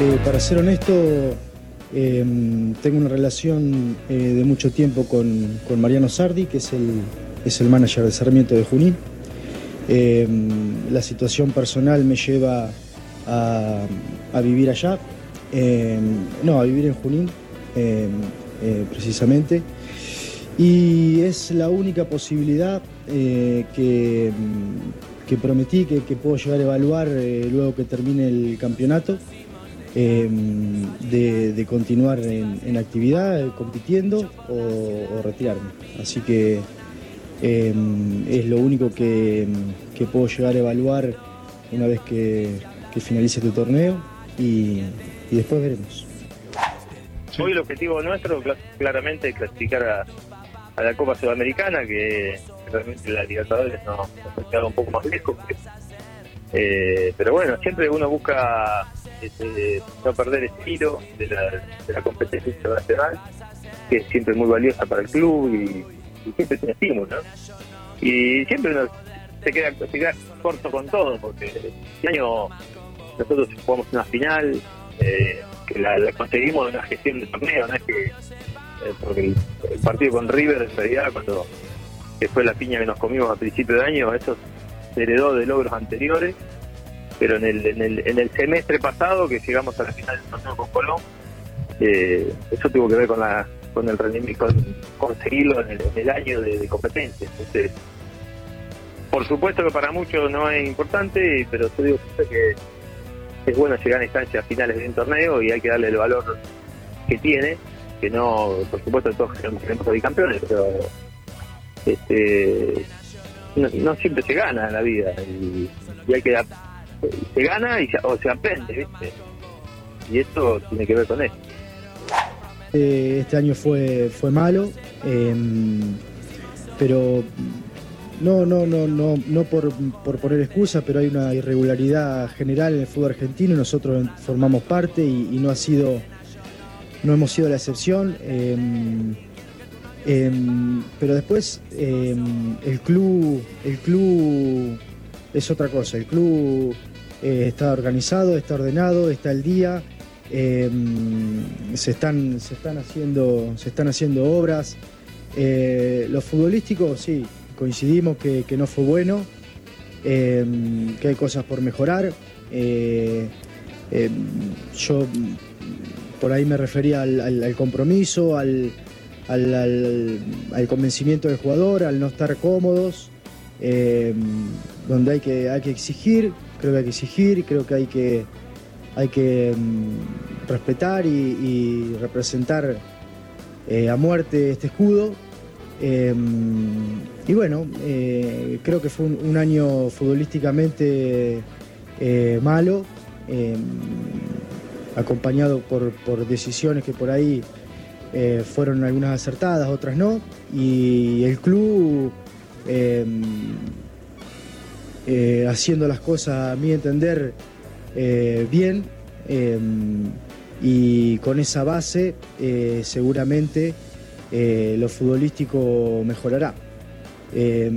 Eh, para ser honesto, eh, tengo una relación eh, de mucho tiempo con, Mariano Sardi, que es el, es el manager de Sarmiento de Junín. Eh, la situación personal me lleva a, vivir allá, eh, no, a vivir en Junín, eh, precisamente. Y es la única posibilidad que, que prometí que, que puedo llegar a evaluar luego que termine el campeonato. Eh, de, continuar en, actividad, compitiendo o, retirarme. Así que eh, es lo único que, puedo llegar a evaluar una vez que, finalice este torneo y, después veremos. Hoy el objetivo nuestro cla- claramente es clasificar a, la Copa Sudamericana, que realmente la Libertadores nos, nos ha quedado un poco más lejos. Eh, pero bueno, siempre uno busca este, no perder el estilo de la, de la competencia internacional, que es siempre muy valiosa para el club y, siempre es un estímulo. ¿no? Y siempre uno se queda, se corto con todo, porque este año nosotros jugamos una final, eh, que la, la conseguimos en una gestión de torneo, no es que eh, porque el, partido con River en realidad cuando fue la piña que nos comimos a principio de año, eso heredó de logros anteriores, pero en el, en el, en el semestre pasado que llegamos a la final del torneo con Colón, eh, eso tuvo que ver con la con el rendimiento, con conseguirlo en el, en el año de, competencia. Entonces, por supuesto que para muchos no es importante, pero yo digo que es bueno llegar a instancias finales de un torneo y hay que darle el valor que tiene, que no, por supuesto todos queremos, salir campeones, pero este no, siempre se gana en la vida y, hay que se gana y o se aprende, ¿viste? Y esto tiene que ver con eso. Eh, este año fue, fue malo, eh, pero no, no, no, no, no por, por poner excusa, pero hay una irregularidad general en el fútbol argentino, nosotros formamos parte y, y no ha sido, no hemos sido la excepción. eh, eh, pero después eh, el club, el club es otra cosa. El club eh, está organizado, está ordenado, está al día. eh, se están, se están haciendo, se están haciendo obras. Eh, los futbolísticos, sí, coincidimos que, no fue bueno, que hay cosas por mejorar. Eh, yo por ahí me refería al- al compromiso, al, al- al- al convencimiento del jugador, al no estar cómodos, eh, donde hay que, hay que exigir, creo que hay que exigir, creo que hay que, hay que mm, respetar y, representar eh, a muerte este escudo. Eh, y bueno, eh, creo que fue un, un año futbolísticamente malo, eh, acompañado por, por decisiones que por ahí eh, fueron algunas acertadas, otras no, y el club eh, eh, haciendo las cosas, a mi entender, eh, bien, eh, y con esa base seguramente lo futbolístico mejorará. Eh,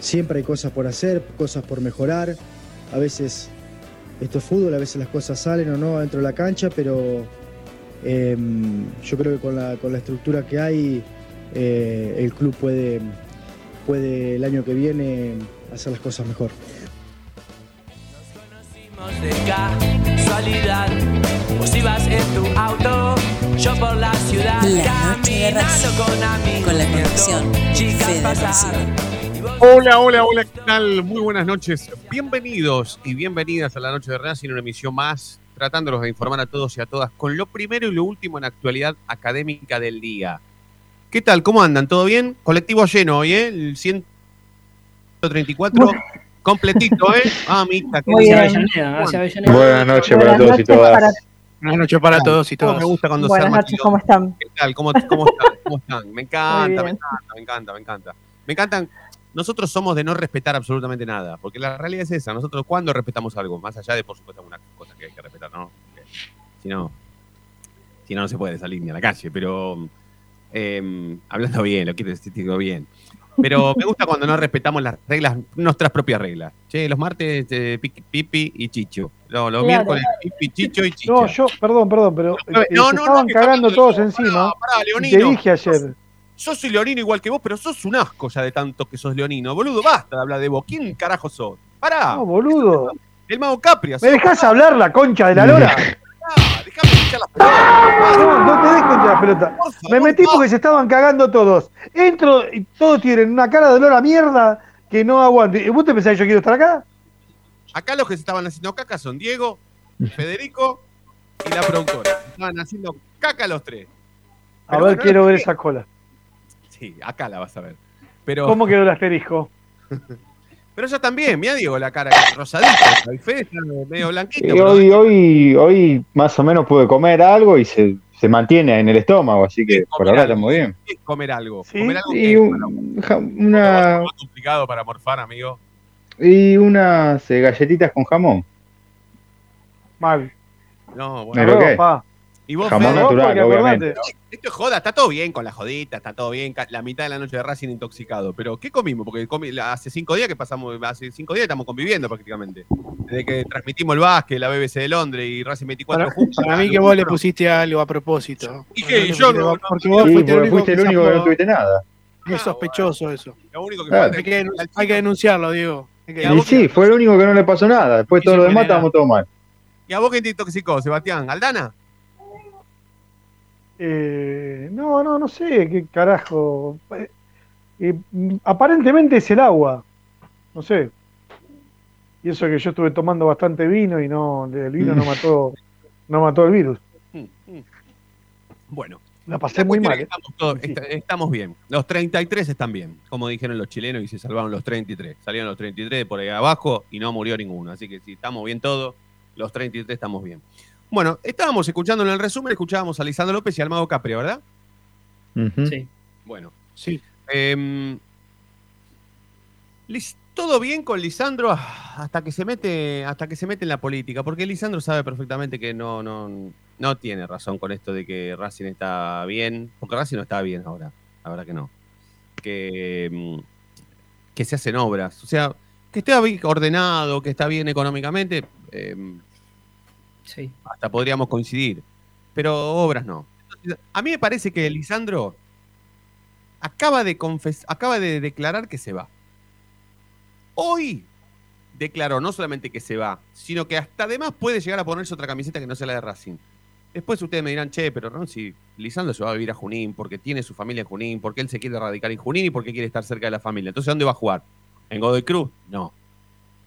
siempre hay cosas por hacer, cosas por mejorar, a veces esto es fútbol, a veces las cosas salen o no dentro de la cancha, pero eh, yo creo que con la, con la estructura que hay, eh, el club puede, puede el año que viene hacer las cosas mejor. de casualidad. Vos ibas en tu auto, yo por la ciudad. La noche de Racing, con amigos. con la vos- Hola, hola, hola, ¿qué tal? Muy buenas noches. Bienvenidos y bienvenidas a la Noche de Racing, una emisión más, tratándolos de informar a todos y a todas con lo primero y lo último en actualidad académica del día. ¿Qué tal? ¿Cómo andan? ¿Todo bien? Colectivo lleno hoy, ¿eh? El 134 completito, ¿eh? Ah, Avellaneda. Buenas noches para todos y todas. para, Buenas noches para todos y ¿Cómo todas. me gusta cuando se Buenas noches? ¿cómo están? ¿Qué tal? ¿Cómo, cómo están? ¿Cómo están? Me encanta, me encanta, me encanta, me encanta. Me encantan. Nosotros somos de no respetar absolutamente nada, porque la realidad es esa. Nosotros, ¿cuándo respetamos algo? Más allá de, por supuesto, algunas cosas que hay que respetar, ¿no? Porque Si no, si no, no se puede salir ni a la calle. Pero, eh, hablando bien, lo quiero decir digo bien. Pero me gusta cuando no respetamos las reglas, nuestras propias reglas. Che, los martes, eh, Pipi, y Chicho. No, los Claro. miércoles, Pipi, Chicho y Chicho. No, yo, perdón, perdón, pero No, eh, no, se no, estaban cagando todos pará, encima. pará, y te Leonino. dije ayer. Yo soy leonino igual que vos, pero sos un asco ya de tanto que sos leonino. Boludo, basta de hablar de vos. ¿Quién carajo sos? Pará. No, boludo. El mago Capri. ¿Me dejás hablar la concha de la lora? Déjame escuchar las palabras. No, no te des contra la pelota. Por favor, Me metí porque se estaban cagando todos. Entro y todos tienen una cara de olor a mierda que no aguante. ¿Y ¿Vos te pensás que yo quiero estar acá? Acá los que se estaban haciendo caca son Diego, Federico y la productora. Estaban haciendo caca los tres. A ver, bueno, quiero ver esa cola. Sí, acá la vas a ver. Pero, ¿Cómo quedó el asterisco? pero ya también, mira Diego la cara que es rosadita. Está medio blanquito. Y pero- hoy, hoy, hoy más o menos pude comer algo y se, se mantiene en el estómago, así que por ahora algo. estamos bien. ¿Qué es comer algo? Sí, Comer algo Y un- ja- una, más complicado para morfar, amigo. y unas eh, galletitas con jamón. Mal. No, Me bueno. lo Arroz, que- pa. Y vos, Jamón Fede, natural, porque obviamente. Esto es joda, está todo bien con la jodita, está todo bien, la mitad de la noche de Racing intoxicado. Pero, ¿qué comimos? Porque comi- hace cinco días que pasamos, hace cinco días estamos conviviendo prácticamente. Desde que transmitimos el básquet, la BBC de Londres y Racing 24 Para, juntos. para mí que vos le pusiste algo a propósito. ¿Y vos Yo no- pusiste- no- Porque vos Sí, fuiste el porque único fuiste el que único que no tuviste nada. Es sospechoso eso. Lo único que Claro. falta Hay que, hay que denunciarlo, Diego. Que- Y sí, que- fue el único que no le pasó nada. Después Y todo se lo demás estábamos todos mal. ¿Y a vos quién te intoxicó, Sebastián? ¿Aldana? Eh, no, no, no sé qué carajo. Eh, mm, aparentemente es el agua. No sé. Y eso que yo estuve tomando bastante vino y no, el vino no mató, no mató el virus. Mm, mm. Bueno, La pasé la muy mal. ¿eh? Estamos, todos- Sí. est- estamos bien. Los 33 están bien, como dijeron los chilenos, y se salvaron los 33. Salieron los 33 por ahí abajo y no murió ninguno. Así que si estamos bien todos, los 33 estamos bien. Bueno, estábamos escuchando en el resumen, escuchábamos a Lisandro López y al Mago Capri, ¿verdad? Sí. Bueno, Sí. Em, Lis- todo bien con Lisandro ah, hasta que se mete hasta que se mete en la política, porque Lisandro sabe perfectamente que no, no, no tiene razón con esto de que Racing está bien, porque Racing no está bien ahora, la verdad que no. Que, mm, que se hacen obras, o sea, que esté bien ordenado, que está bien económicamente, em, Sí. hasta podríamos coincidir, pero obras no. A mí me parece que Lisandro acaba de confes- acaba de declarar que se va. Hoy declaró no solamente que se va, sino que hasta además puede llegar a ponerse otra camiseta que no sea la de Racing. Después ustedes me dirán, che, pero no, si Lisandro se va a vivir a Junín porque tiene su familia en Junín, porque él se quiere radicar en Junín y porque quiere estar cerca de la familia. Entonces, ¿dónde va a jugar? ¿En Godoy Cruz? No.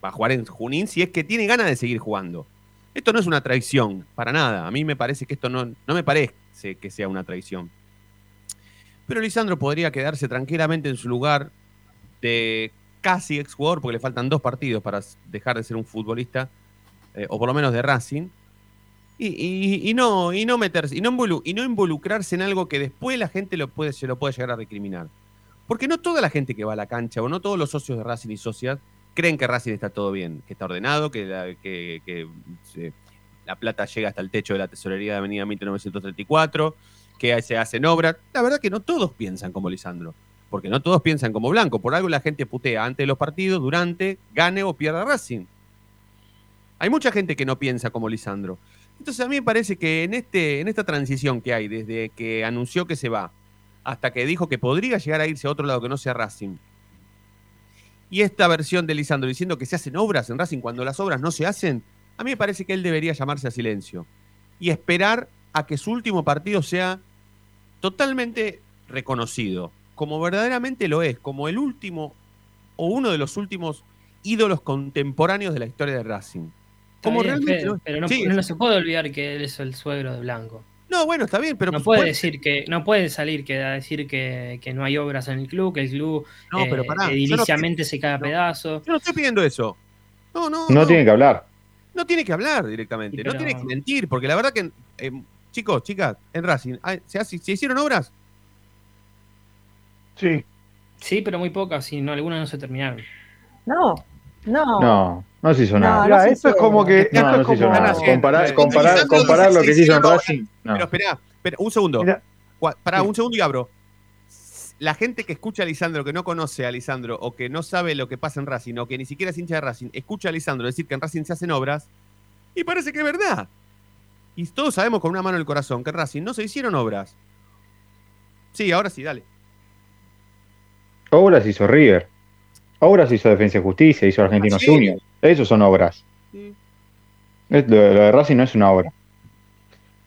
Va a jugar en Junín si es que tiene ganas de seguir jugando. Esto no es una traición, para nada. A mí me parece que esto no, no me parece que sea una traición. Pero Lisandro podría quedarse tranquilamente en su lugar de casi exjugador, porque le faltan dos partidos para dejar de ser un futbolista, eh, o por lo menos de Racing, y, no, y no meterse, y no, involu- y no involucrarse en algo que después la gente lo puede, se lo puede llegar a recriminar. Porque no toda la gente que va a la cancha, o no todos los socios de Racing y socias, creen que Racing está todo bien, que está ordenado, que la, plata llega hasta el techo de la tesorería de Avenida 1934, que se hacen obras. La verdad que no todos piensan como Lisandro, porque no todos piensan como Blanco. Por algo la gente putea antes de los partidos, durante, gane o pierda Racing. Hay mucha gente que no piensa como Lisandro. Entonces a mí me parece que en, este, en esta transición que hay, desde que anunció que se va hasta que dijo que podría llegar a irse a otro lado que no sea Racing, y esta versión de Lisandro diciendo que se hacen obras en Racing cuando las obras no se hacen, a mí me parece que él debería llamarse a silencio y esperar a que su último partido sea totalmente reconocido, como verdaderamente lo es, como el último o uno de los últimos ídolos contemporáneos de la historia de Racing. Como bien, realmente Fede, pero no, Sí, no se puede olvidar que él es el suegro de Blanco. No, bueno, está bien, pero no puede decir que no puede salir que a decir que, que no hay obras en el club, que el club No, pero eh, pará, no se cae a pedazos. Yo no estoy pidiendo eso. No, no, No tiene que hablar. No tiene que hablar directamente, Sí, no pero- tiene que mentir, porque la verdad que eh, chicos, chicas, en Racing, ¿se, hace- ¿se hicieron obras? Sí. Sí, pero muy pocas, y no, algunas no se terminaron. No, no. No, no se hizo No, nada. Mirá, se esto es como que. No, no se hizo nada. Comparar, comparar, comparar lo que se hizo en Racing. no. Pero esperá, espera, un segundo. Mirá, Pará, un segundo y abro. La gente que escucha a Lisandro, que no conoce a Lisandro, o que no sabe lo que pasa en Racing, o que ni siquiera es hincha de Racing, escucha a Lisandro decir que en Racing se hacen obras, y parece que es verdad. Y todos sabemos con una mano en el corazón que en Racing no se hicieron obras. Sí, ahora sí, dale. Obras hizo River. Obras hizo Defensa y Justicia, hizo Argentinos Ah, sí. Juniors. Esos son obras. Sí. Es- Lo, lo de Racing no es una obra.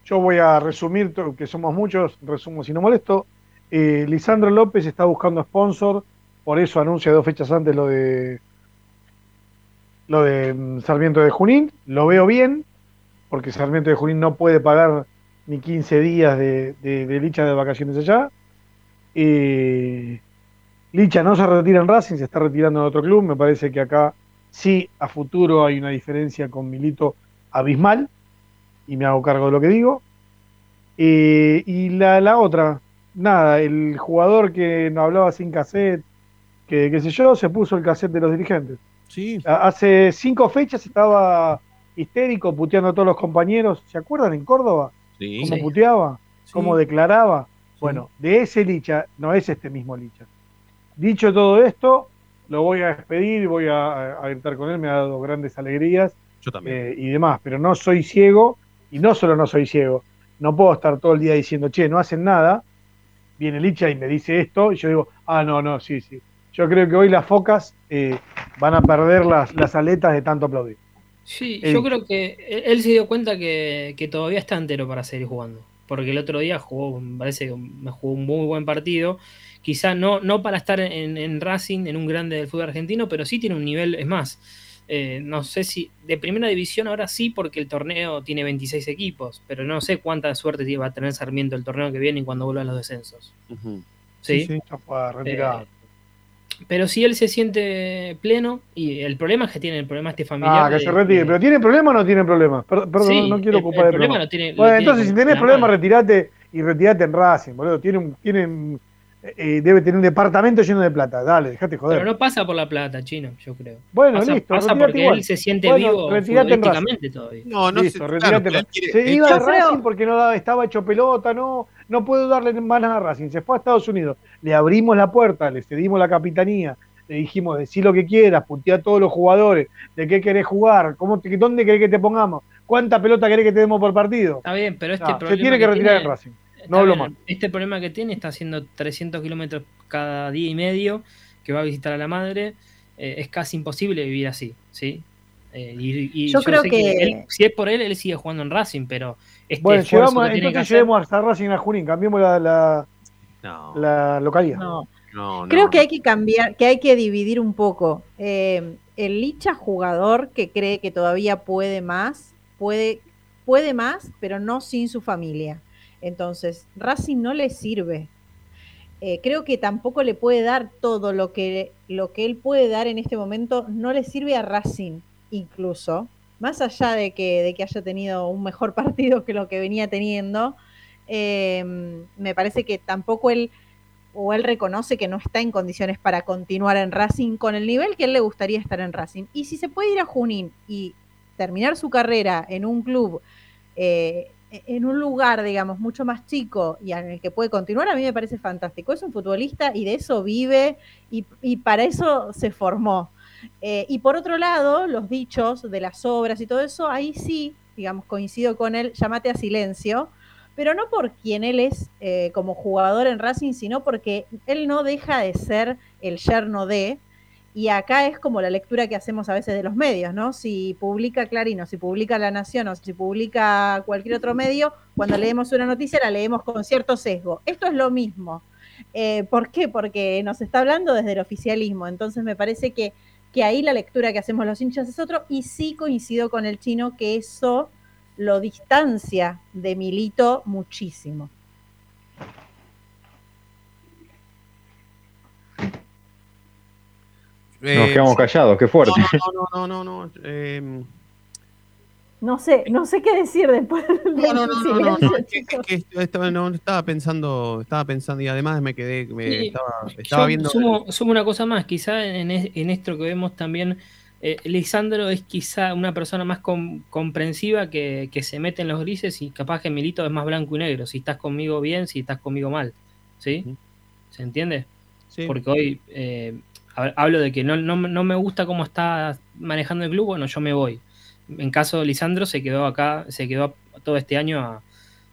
Yo voy a resumir, que somos muchos, resumo si no molesto. Eh, Lisandro López está buscando sponsor, por eso anuncia dos fechas antes lo de lo de mm, Sarmiento de Junín. Lo veo bien, porque Sarmiento de Junín no puede pagar ni 15 días de, de, de Licha de vacaciones allá. Eh, Licha no se retira en Racing, se está retirando en otro club. Me parece que acá sí, a futuro hay una diferencia con Milito abismal y me hago cargo de lo que digo. Eh, y la, la otra, nada, el jugador que no hablaba sin cassette, que qué sé yo, se puso el cassette de los dirigentes. Sí. Hace cinco fechas estaba histérico, puteando a todos los compañeros. ¿Se acuerdan en Córdoba? Sí. ¿Cómo Sí. puteaba? ¿Cómo Sí. declaraba? Bueno, de ese Licha, no es este mismo Licha. Dicho todo esto, lo voy a despedir, voy a, a gritar con él, me ha dado grandes alegrías Yo también. eh, y demás, pero no soy ciego, y no solo no soy ciego, no puedo estar todo el día diciendo, che, no hacen nada, viene Licha y me dice esto, y yo digo, ah, no, no, sí, sí. Yo creo que hoy las focas eh, van a perder las, las aletas de tanto aplaudir. Sí, He yo creo que él- él se dio cuenta que, que todavía está entero para seguir jugando. Porque el otro día jugó, me parece que me jugó un muy buen partido. Quizá no, no para estar en, en Racing, en un grande del fútbol argentino, pero sí tiene un nivel, es más. eh, no sé si de primera división ahora sí, porque el torneo tiene 26 equipos, pero no sé cuánta suerte va a tener Sarmiento el torneo que viene y cuando vuelvan los descensos. Ujú. ¿sí? Ya fue retirado. Eh, pero si él se siente pleno, y el problema es que tiene el problema este familiar. ah, que de- se retire. de- ¿Pero tiene problema o no tiene problema? Per- Perdón, Sí, no, no quiero el- ocupar el problema programa. lo tiene- Bueno, tiene entonces, si tenés problema, retirate y retirate en Racing, boludo. Tiene un, tiene un- eh, debe tener un departamento lleno de plata. Dale, dejate joder. Pero no pasa por la plata, chino, yo creo. bueno, pasa, listo, pasa porque igual. él se siente Bueno, vivo retirate en Racing. futbolísticamente todavía. No, no Listo, retirate claro, Se él iba a creo- Racing porque no daba- estaba hecho pelota, no, no puedo darle más nada a Racing. Se fue a Estados Unidos, le abrimos la puerta, le cedimos la capitanía, le dijimos, decí lo que quieras, putea a todos los jugadores, de qué querés jugar, cómo te- dónde querés que te pongamos, cuánta pelota querés que te demos por partido. Está bien, pero este No, se problema. tiene que retirar tiene- en Racing. Está No hablo bien, más. Este problema que tiene está haciendo 300 kilómetros cada día y medio, que va a visitar a la madre. eh, es casi imposible vivir así, ¿sí? Eh, y, y Yo creo sé que- él- si es por él, él sigue jugando en Racing, pero este Bueno, llevamos, que entonces llevemos hasta Racing a Junín, cambiemos la, la, No, la localidad. No. no, no. Creo que hay que cambiar, que hay que dividir un poco. Eh, el Licha jugador que cree que todavía puede más, puede, puede más, pero no sin su familia. Entonces, Racing no le sirve. Eh, creo que tampoco le puede dar todo lo que, lo que él puede dar en este momento, no le sirve a Racing, incluso, más allá de que, de que haya tenido un mejor partido que lo que venía teniendo, eh, me parece que tampoco él o él reconoce que no está en condiciones para continuar en Racing con el nivel que él le gustaría estar en Racing. Y si se puede ir a Junín y terminar su carrera en un club, eh, en un lugar, digamos, mucho más chico y en el que puede continuar, a mí me parece fantástico. Es un futbolista y de eso vive y, y para eso se formó. Eh, y por otro lado, los dichos de las obras y todo eso, ahí sí, digamos, coincido con él, llámate a silencio, pero no por quien él es eh, como jugador en Racing, sino porque él no deja de ser el yerno de, y acá es como la lectura que hacemos a veces de los medios, ¿no? Si publica Clarín, o si publica La Nación, o si publica cualquier otro medio, cuando leemos una noticia la leemos con cierto sesgo. Esto es lo mismo. Eh, ¿Por qué? Porque nos está hablando desde el oficialismo, entonces me parece que, que ahí la lectura que hacemos los hinchas es otro, y sí coincido con el chino que eso lo distancia de Milito muchísimo. Nos quedamos callados, qué fuerte. No, no, no, no, no. no, eh, No sé, no sé qué decir después del No, no, no, no, no, silencio, no, es que- chicos. es que estaba, no, estaba pensando, estaba pensando y además me quedé, me Sí, estaba, estaba Yo viendo. sumo, sumo una cosa más, quizá en, es- en esto que vemos también, eh, Lisandro es quizá una persona más com- comprensiva que, que se mete en los grises y capaz que Milito es más blanco y negro, si estás conmigo bien, si estás conmigo mal, ¿sí? ¿Se entiende? Sí. Porque hoy eh, hablo de que no, no, no me gusta cómo está manejando el club, bueno, yo me voy. En caso de Lisandro se quedó acá, se quedó todo este año a,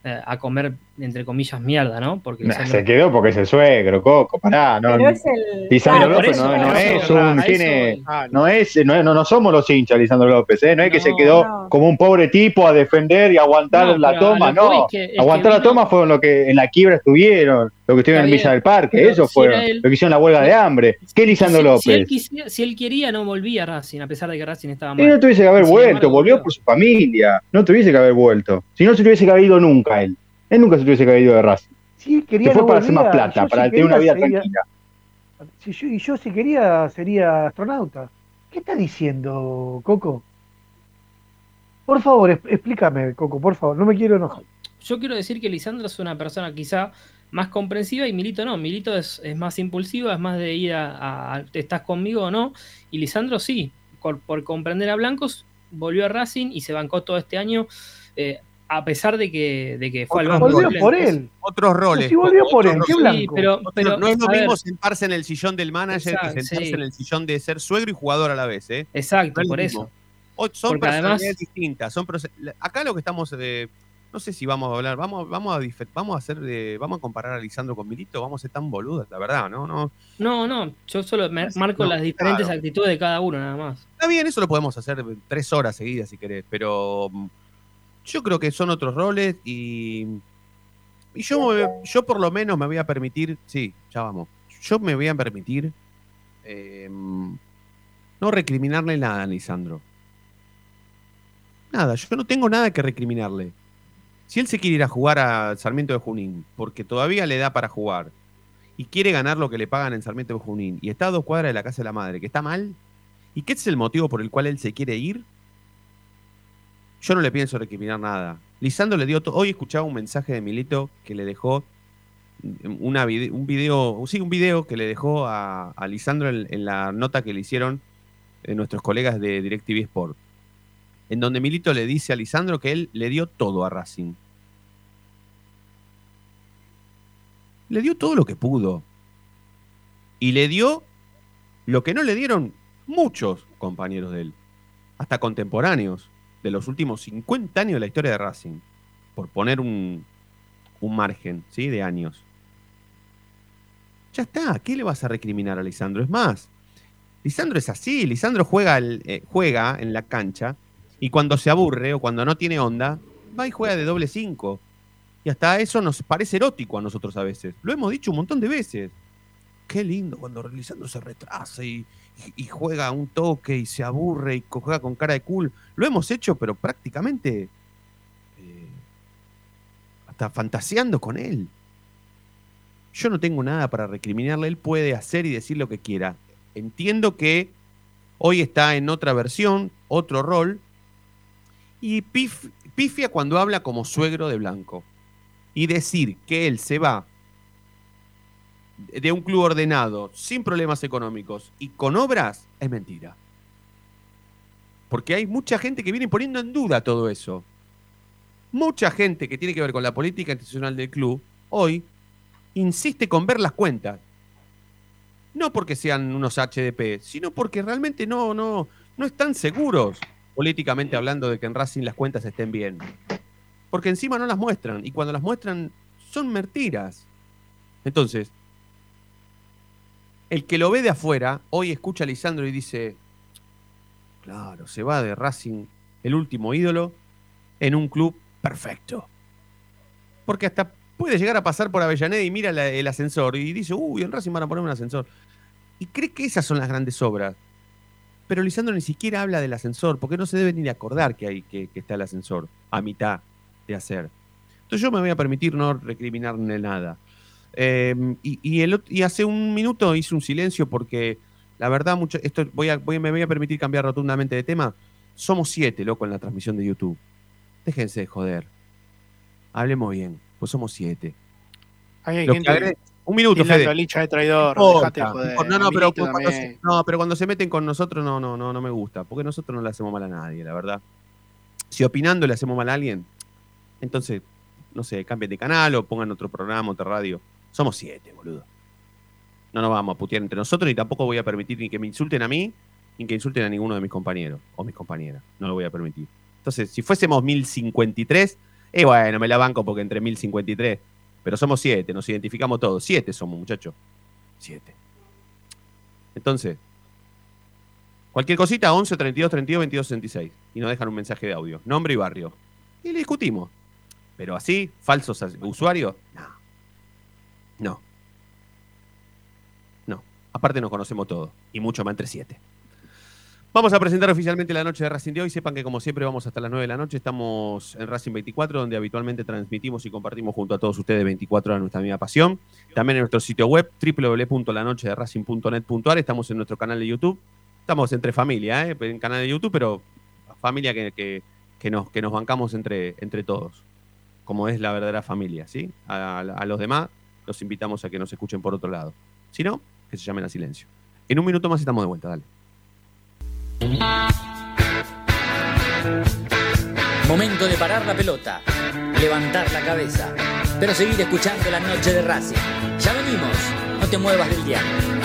eh, a comer, entre comillas, mierda, ¿no? Porque Nah, Lisandro- se quedó porque es el suegro, Coco, pará. No, Pero es el. Lisandro Claro, López eso, no, no es un. Tiene. Ah, no, es, no, no, no somos los hinchas, Lisandro López, ¿eh? No es que se No, quedó no. como un pobre tipo a defender y aguantar No, la toma, no. es que- es que aguantar la vino- toma fueron lo que en la quiebra estuvieron, lo que estuvieron en Villa del Parque, pero eso si fueron, él- lo que hicieron la huelga de hambre. ¿Qué Lisandro si, López? Si él, quisiera- si él quería, no volvía a Racing, a pesar de que Racing estaba Y no mal. tuviese que haber vuelto, volvió. por su familia, no tuviese que haber vuelto. Si no se tuviese que haber ido nunca él. Él nunca se tuviese ido de Racing. Si él quería, Se fue no para hacer más plata, Yo para si tener una vida sería- tranquila. Si yo, y yo si quería sería astronauta. ¿Qué está diciendo, Coco? Por favor, explícame, Coco, por favor, no me quiero enojar. Yo quiero decir que Lisandro es una persona quizá más comprensiva y Milito no. Milito es, es más impulsivo, es más de ir a, a- ¿estás conmigo o no? Y Lisandro sí, por, por comprender a Blancos, volvió a Racing y se bancó todo este año, eh, a pesar de que, de que fue al banco. Volvió roles, por él. Otros roles. si volvió por él, qué. Sí, blanco. pero, no es lo a ver, mismo sentarse en el sillón del manager Exacto, que sentarse sí. en el sillón de ser suegro y jugador a la vez, ¿eh? Exacto, No es lo por mismo. eso. O- son Porque personalidades además- distintas. Son acá lo que estamos, eh, no sé si vamos a hablar, vamos, vamos a vamos a hacer, de- vamos a comparar a Lisandro con Milito, vamos a ser tan boludos, la verdad, ¿no? no No, no, yo solo me- Sí, marco no, las diferentes claro. actitudes de cada uno, nada más. Está bien, eso lo podemos hacer tres horas seguidas si querés, pero yo creo que son otros roles y, yo, yo por lo menos me voy a permitir, sí, ya vamos, yo me voy a permitir eh, no recriminarle nada a Lisandro. Nada, yo no tengo nada que recriminarle. Si él se quiere ir a jugar a Sarmiento de Junín, porque todavía le da para jugar, y quiere ganar lo que le pagan en Sarmiento de Junín, y está a dos cuadras de la casa de la madre, que está mal, ¿y qué es el motivo por el cual él se quiere ir? Yo no le pienso recriminar nada. Lisandro le dio to- hoy escuchaba un mensaje de Milito que le dejó vide- un video, sí, un video que le dejó a, Lisandro en, en la nota que le hicieron eh, nuestros colegas de DirecTV Sport, en donde Milito le dice a Lisandro que él le dio todo a Racing. Le dio todo lo que pudo. Y le dio lo que no le dieron muchos compañeros de él, hasta contemporáneos, de los últimos 50 años de la historia de Racing, por poner un, un margen ¿sí? de años. Ya está, ¿qué le vas a recriminar a Lisandro? Es más, Lisandro es así, Lisandro juega, eh, juega en la cancha y cuando se aburre o cuando no tiene onda, va y juega de doble 5. Y hasta eso nos parece erótico a nosotros a veces. Lo hemos dicho un montón de veces. Qué lindo cuando Lisandro se retrasa y, y- juega un toque y se aburre y juega con cara de cool. Lo hemos hecho, pero prácticamente eh, hasta fantaseando con él. Yo no tengo nada para recriminarle. Él puede hacer y decir lo que quiera. Entiendo que hoy está en otra versión, otro rol. Y pif- pifia cuando habla como suegro de Blanco. Y decir que él se va de un club ordenado, sin problemas económicos y con obras, es mentira. Porque hay mucha gente que viene poniendo en duda todo eso. Mucha gente que tiene que ver con la política institucional del club, hoy, insiste con ver las cuentas. No porque sean unos HDP, sino porque realmente no, no, no están seguros, políticamente hablando, de que en Racing las cuentas estén bien. Porque encima no las muestran, y cuando las muestran son mentiras. Entonces, el que lo ve de afuera, hoy escucha a Lisandro y dice, claro, se va de Racing, el último ídolo, en un club perfecto. Porque hasta puede llegar a pasar por Avellaneda y mira el ascensor y dice, uy, en Racing van a poner un ascensor. Y cree que esas son las grandes obras. Pero Lisandro ni siquiera habla del ascensor, porque no se debe ni de acordar que, hay, que, que está el ascensor a mitad de hacer. Entonces yo me voy a permitir no recriminarle nada. Eh, y, y el ot- y hace un minuto hice un silencio porque la verdad, mucho, esto voy a, voy- me voy a permitir cambiar rotundamente de tema. Somos siete, loco, en la transmisión de YouTube. Déjense de joder. Hablemos bien, pues somos siete. Hay gente Un minuto, Fede. Licha de traidor. No de joder. no pero cuando se, no, pero cuando se meten con nosotros no, no, no, no me gusta, porque nosotros no le hacemos mal a nadie, la verdad. Si opinando le hacemos mal a alguien, entonces, no sé, cambien de canal o pongan otro programa, otra radio. Somos siete, boludo. No nos vamos a putear entre nosotros ni tampoco voy a permitir ni que me insulten a mí, ni que insulten a ninguno de mis compañeros o mis compañeras. No lo voy a permitir. Entonces, si fuésemos 1053, eh, bueno, me la banco porque entre 1053. Pero somos siete, nos identificamos todos. Siete somos, muchachos. Siete. Entonces, cualquier cosita, 11 32 32 22 66. Y nos dejan un mensaje de audio. Nombre y barrio. Y le discutimos. Pero así, falsos usuarios, no. No. No. Aparte nos conocemos todos. Y mucho más entre siete. Vamos a presentar oficialmente la noche de Racing de hoy. Sepan que como siempre vamos hasta las 9 de la noche. Estamos en Racing 24, donde habitualmente transmitimos y compartimos junto a todos ustedes 24 horas nuestra misma pasión. También en nuestro sitio web, www.lanochederacing.net.ar. Estamos en nuestro canal de YouTube. Estamos entre familia, ¿eh? en canal de YouTube, pero familia que, que- que nos, que nos bancamos entre, entre todos, como es la verdadera familia. ¿sí? A los demás los invitamos a que nos escuchen por otro lado. Si no, que se llamen a silencio. En un minuto más estamos de vuelta, dale. Momento de parar la pelota, levantar la cabeza, pero seguir escuchando la noche de Racing. Ya venimos, no te muevas del diario.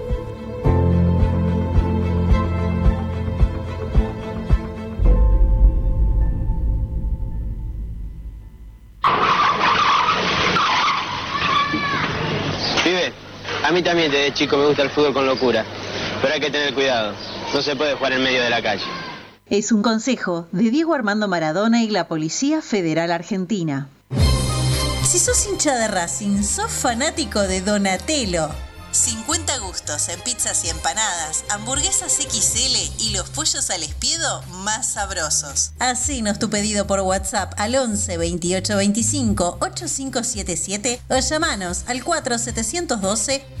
Mí también desde chico me gusta el fútbol con locura, pero hay que tener cuidado. No se puede jugar en medio de la calle. Es un consejo de Diego Armando Maradona y la Policía Federal Argentina. Si sos hincha de Racing, sos fanático de Donatello. 50 gustos en pizzas y empanadas, hamburguesas XL y los pollos al espiedo más sabrosos. Hacenos tu pedido por WhatsApp al 11 28 25 8577 o llamanos al 4712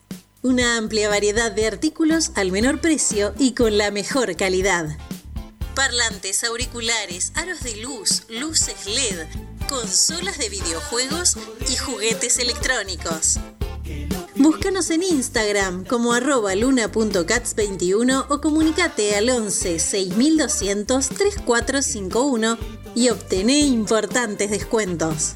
Una amplia variedad de artículos al menor precio y con la mejor calidad. Parlantes, auriculares, aros de luz, luces LED, consolas de videojuegos y juguetes electrónicos. Búscanos en Instagram como arroba luna.cats21 o comunicate al 11 6200 3451 y obtené importantes descuentos.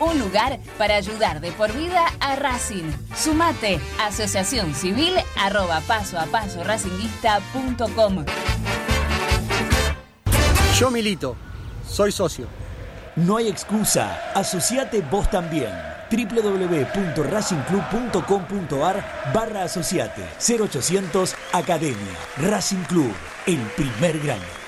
Un lugar para ayudar de por vida a Racing. Sumate. Asociación Civil arroba paso a paso racinguista.com. Yo milito, soy socio. No hay excusa, asociate vos también. www.racingclub.com.ar barra asociate 0800 Academia Racing Club, el primer grande.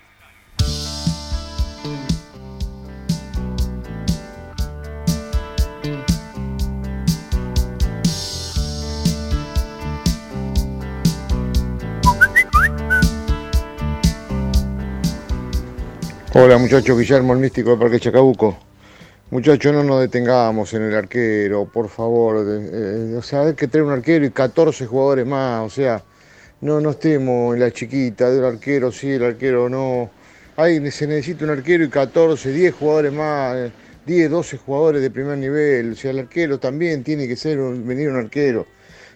Hola muchachos, Guillermo el Místico de Parque Chacabuco. Muchachos, no nos detengamos en el arquero, por favor. Eh, o sea, hay que tener un arquero y 14 jugadores más. O sea, no, no estemos en la chiquita del arquero, sí, el arquero no. Ahí se necesita un arquero y 14, 10 jugadores más, 10, 12 jugadores de primer nivel. O sea, el arquero también tiene que ser un, venir un arquero.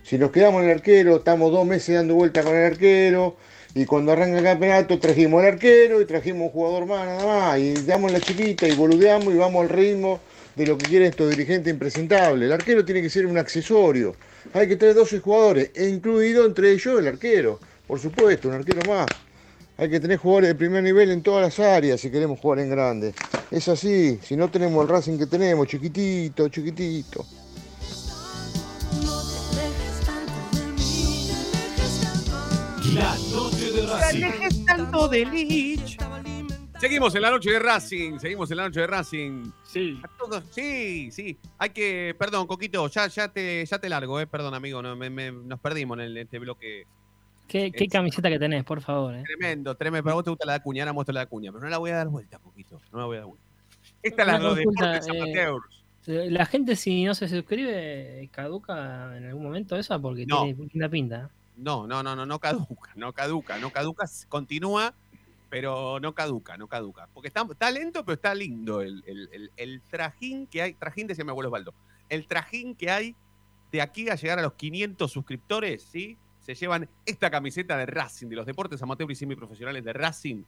Si nos quedamos en el arquero, estamos dos meses dando vuelta con el arquero y cuando arranca el campeonato trajimos al arquero y trajimos un jugador más nada más. Y damos la chiquita y boludeamos y vamos al ritmo de lo que quieren estos dirigentes impresentables. El arquero tiene que ser un accesorio. Hay que tener 12 jugadores, e incluido entre ellos el arquero. Por supuesto, un arquero más. Hay que tener jugadores de primer nivel en todas las áreas si queremos jugar en grande. Es así, si no tenemos el Racing que tenemos, chiquitito, chiquitito. La de Racing. tanto de Lich. Seguimos en la noche de Racing, seguimos en la noche de Racing. Sí. A todos, sí, sí. Hay que, perdón, Coquito, ya, ya te, ya te largo, eh, perdón, amigo, no, me- me- nos perdimos en, el- en este bloque. ¿Qué, qué camiseta que tenés, por favor? eh? Tremendo, tremendo. Pero a vos te gusta la de Acuña, ahora muestro la de Acuña, pero no la voy a dar vuelta, Coquito, no la voy a dar vuelta. Esta es la de Deportes eh, Amateurs. Eh, La gente si no se suscribe, caduca en algún momento esa porque No. tiene linda pinta. No, no, no, no, no caduca, no caduca, no caduca, continúa, pero no caduca, no caduca. Porque está, lento, pero está lindo el, el- el- el trajín que hay, trajín decía mi abuelo Osvaldo, el trajín que hay de aquí a llegar a los 500 suscriptores, ¿sí? Se llevan esta camiseta de Racing, de los deportes amateur y semiprofesionales de Racing.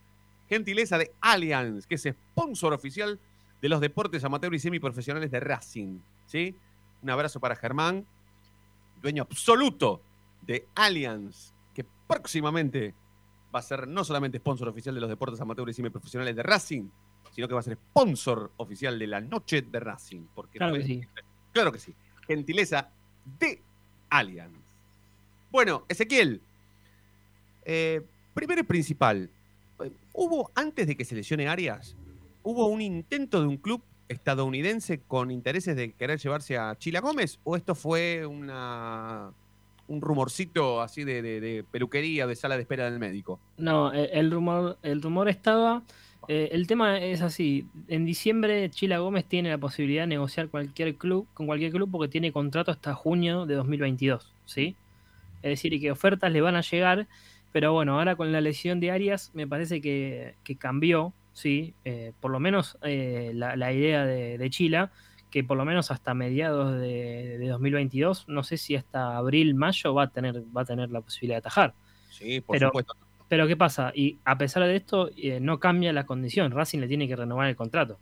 Gentileza de Allianz, que es sponsor oficial de los deportes amateur y semiprofesionales de Racing, ¿sí? Un abrazo para Germán, dueño absoluto de Allianz, que próximamente va a ser no solamente sponsor oficial de los deportes amateurs y semiprofesionales de Racing, sino que va a ser sponsor oficial de la noche de Racing. Porque Claro que fue- sí. Claro que sí. Gentileza de Allianz. Bueno, Ezequiel, eh, primero y principal, eh, hubo, antes de que se lesione Arias, hubo un intento de un club estadounidense con intereses de querer llevarse a Chila Gómez, o esto fue una, un rumorcito así de, de- peluquería, de sala de espera del médico. No, eh, el rumor, el rumor estaba. eh, el tema es así. En diciembre, Chila Gómez tiene la posibilidad de negociar cualquier club, con cualquier club porque tiene contrato hasta junio de 2022. ¿sí? Es decir, que ofertas le van a llegar. Pero bueno, ahora con la lesión de Arias, me parece que, que cambió. ¿sí? Eh, por lo menos eh, la, la idea de, de Chila, que por lo menos hasta mediados de, de 2022, no sé si hasta abril, mayo, va a tener, va a tener la posibilidad de atajar. Sí, por Pero- supuesto. Pero ¿qué pasa? Y a pesar de esto, eh, no cambia la condición. Racing le tiene que renovar el contrato.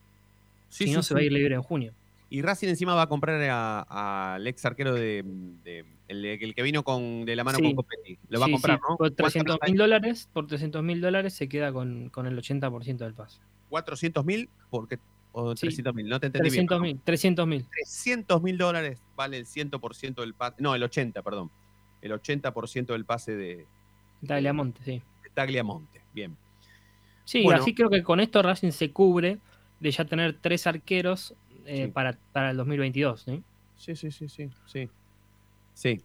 Sí, si no, sí, se va a ir libre en junio. Y Racing encima va a comprar a- al ex arquero de, de- el, el que vino con de la mano con Copetti. Lo va a comprar, ¿no? Por ¿Cuánto 300 nos da? mil dólares, por 300 mil dólares se queda con, con el 80% del pase. 400 mil porque o Sí. 300 mil, no te entendí 300 bien. mil, 300 mil. 300 mil dólares vale el 100% del pase, no, el 80, perdón. El 80% del pase de, Tagliamonte, sí. de Tagliamonte. Bien. Sí, Bueno. así creo que con esto Racing se cubre de ya tener tres arqueros eh, Sí. para, para el 2022. ¿sí? Sí, sí, sí, sí, sí. Sí.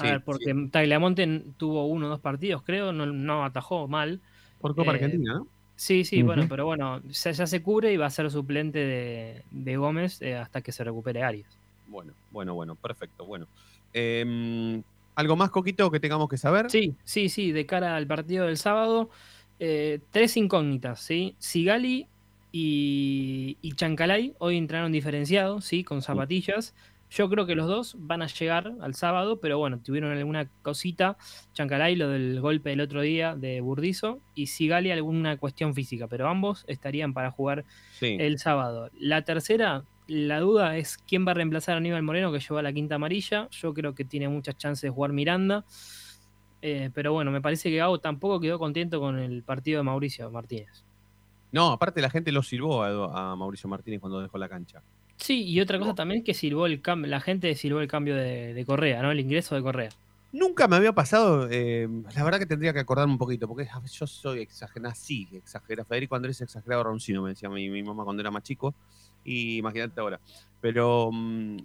a ver, porque Tagliamonte tuvo uno o dos partidos, creo, no, no atajó mal. Por Copa Eh, Argentina, ¿no? Sí, sí, bueno, pero bueno, ya, ya se cubre y va a ser suplente de, de Gómez eh, hasta que se recupere Arias. Bueno, bueno, bueno, perfecto. Bueno. Em, ¿Algo más, Coquito, que tengamos que saber? Sí, sí, sí, de cara al partido del sábado, eh, tres incógnitas, ¿sí? Sigali y, y Chancalay hoy entraron diferenciados, ¿sí? Con zapatillas. Yo creo que los dos van a llegar al sábado, pero bueno, tuvieron alguna cosita. Chancalay, lo del golpe del otro día de Burdizo, y Sigali, alguna cuestión física, pero ambos estarían para jugar Sí. el sábado. La tercera, la duda es quién va a reemplazar a Aníbal Moreno, que lleva la quinta amarilla. Yo creo que tiene muchas chances de jugar Miranda. Eh, pero bueno, me parece que Gago tampoco quedó contento con el partido de Mauricio Martínez. No, aparte la gente lo silbó a, a Mauricio Martínez cuando dejó la cancha. Sí, y otra cosa también que silbó el cam- la gente silbó el cambio de, de Correa, ¿no? El ingreso de Correa. Nunca me había pasado, eh, la verdad que tendría que acordarme un poquito, porque a ver, yo soy exagerado, sí, exagerado. Federico Andrés exagerado Roncino, me decía mi, mi mamá cuando era más chico, y imagínate ahora. Pero mm,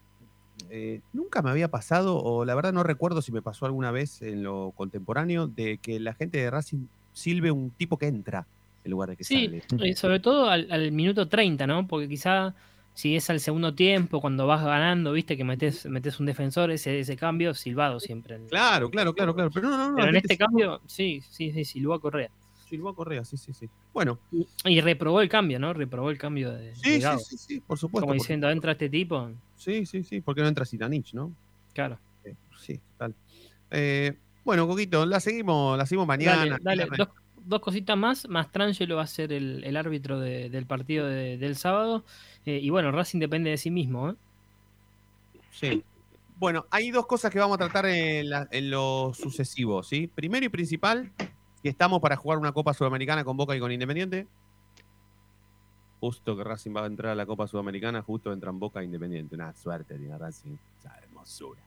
eh, nunca me había pasado, o la verdad no recuerdo si me pasó alguna vez en lo contemporáneo, de que la gente de Racing silbe un tipo que entra en lugar de que Sí, sale. eh, sobre todo al, al minuto 30, ¿no? Porque quizá si es al segundo tiempo, cuando vas ganando, viste que metes, metes un defensor, ese, ese cambio silbado siempre. Claro, claro, claro, claro. Pero no, no, no. Pero en este cambio, sí, sí, sí, silbó a Correa. silbó a Correa, sí, sí, sí. Bueno, Y, y reprobó el cambio, ¿no? Reprobó el cambio de, Sí, de sí, sí, sí, por supuesto. Como por diciendo, entra este tipo. Sí, sí, sí, porque no entra Zitanich, ¿no? Claro. Eh, sí, tal. Eh, bueno, Coquito, la seguimos, la seguimos mañana. Dale, dos, dos cositas más. Mastrangelo va a ser el, el árbitro de- del partido de- del sábado. Eh, y bueno, Racing depende de sí mismo, ¿eh? Sí. Bueno, hay dos cosas que vamos a tratar en, lo sucesivo, ¿sí? Primero y principal, que estamos para jugar una Copa Sudamericana con Boca y con Independiente. Justo que Racing va a entrar a la Copa Sudamericana, justo entran Boca e Independiente. Una suerte tiene Racing, esa hermosura.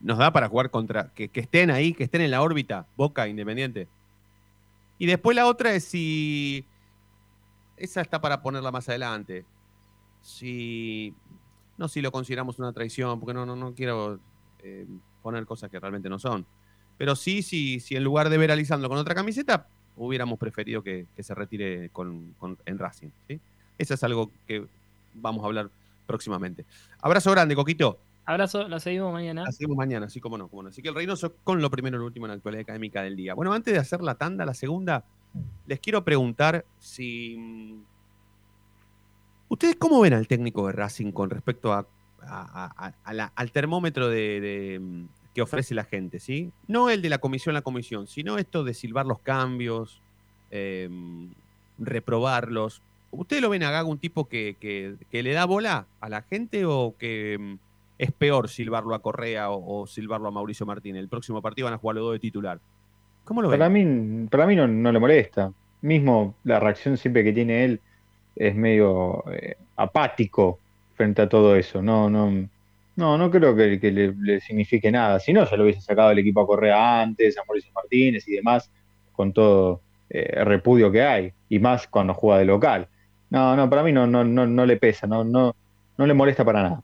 Nos da para jugar contra, que, que estén ahí, que estén en la órbita, Boca e Independiente. Y después la otra es si. Esa está para ponerla más adelante. Si no si lo consideramos una traición, porque no, no, no quiero eh, poner cosas que realmente no son. Pero sí, sí, si en lugar de ver a Lisandro con otra camiseta, hubiéramos preferido que, que se retire con, con- en Racing. ¿sí? Eso es algo que vamos a hablar próximamente. Abrazo grande, Coquito. Abrazo, la seguimos mañana. La seguimos mañana, así como no, como no. Así que el Reynoso con lo primero y lo último en la actualidad académica del día. Bueno, antes de hacer la tanda, la segunda, les quiero preguntar si. mm, ¿Ustedes cómo ven al técnico de Racing con respecto a, al termómetro de, mm, que ofrece la gente, ¿sí? No el de la comisión, la comisión, sino esto de silbar los cambios, eh, reprobarlos. ¿Ustedes lo ven a Gago un tipo que, que- que le da bola a la gente o que mm, es peor silbarlo a Correa o, o silbarlo a Mauricio Martínez? El próximo partido van a jugar los dos de titular. ¿Cómo lo ven? Para mí, para mí no, no le molesta. Mismo la reacción siempre que tiene él es medio eh, apático frente a todo eso. No, no, no, no creo que, que le, le signifique nada. Si no, ya lo hubiese sacado el equipo a Correa antes, a Mauricio Martínez y demás, con todo eh, el repudio que hay, y más cuando juega de local. No, no, para mí no, no, no, no le pesa, no, no, no le molesta para nada.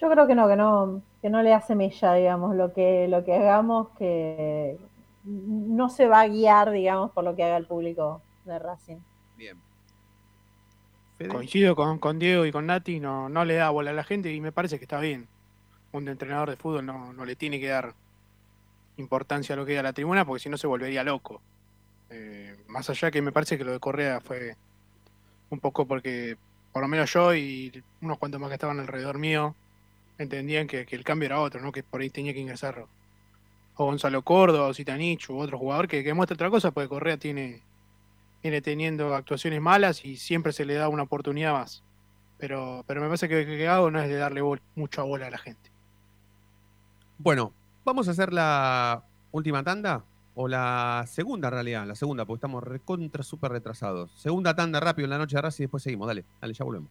Yo creo que no, que no, que no le hace mella, digamos, lo que, lo que hagamos, que no se va a guiar, digamos, por lo que haga el público de Racing. Bien. Coincido con, con Diego y con Nati, no, no le da bola a la gente y me parece que está bien. Un entrenador de fútbol no, no le tiene que dar importancia a lo que diga la tribuna porque si no se volvería loco. Eh, más allá que me parece que lo de Correa fue un poco porque por lo menos yo y unos cuantos más que estaban alrededor mío entendían que, que el cambio era otro, ¿no? que por ahí tenía que ingresar o Gonzalo Córdoba o Zitanich u otro jugador que, que muestre otra cosa porque Correa tiene viene teniendo actuaciones malas y siempre se le da una oportunidad más. Pero, pero me parece que, que Gago no es de darle bol- mucha bola a la gente. Bueno, vamos a hacer la última tanda o la segunda realidad, la segunda, porque estamos recontra súper retrasados. Segunda tanda rápido en la noche de Racing y después seguimos. Dale, dale, ya volvemos.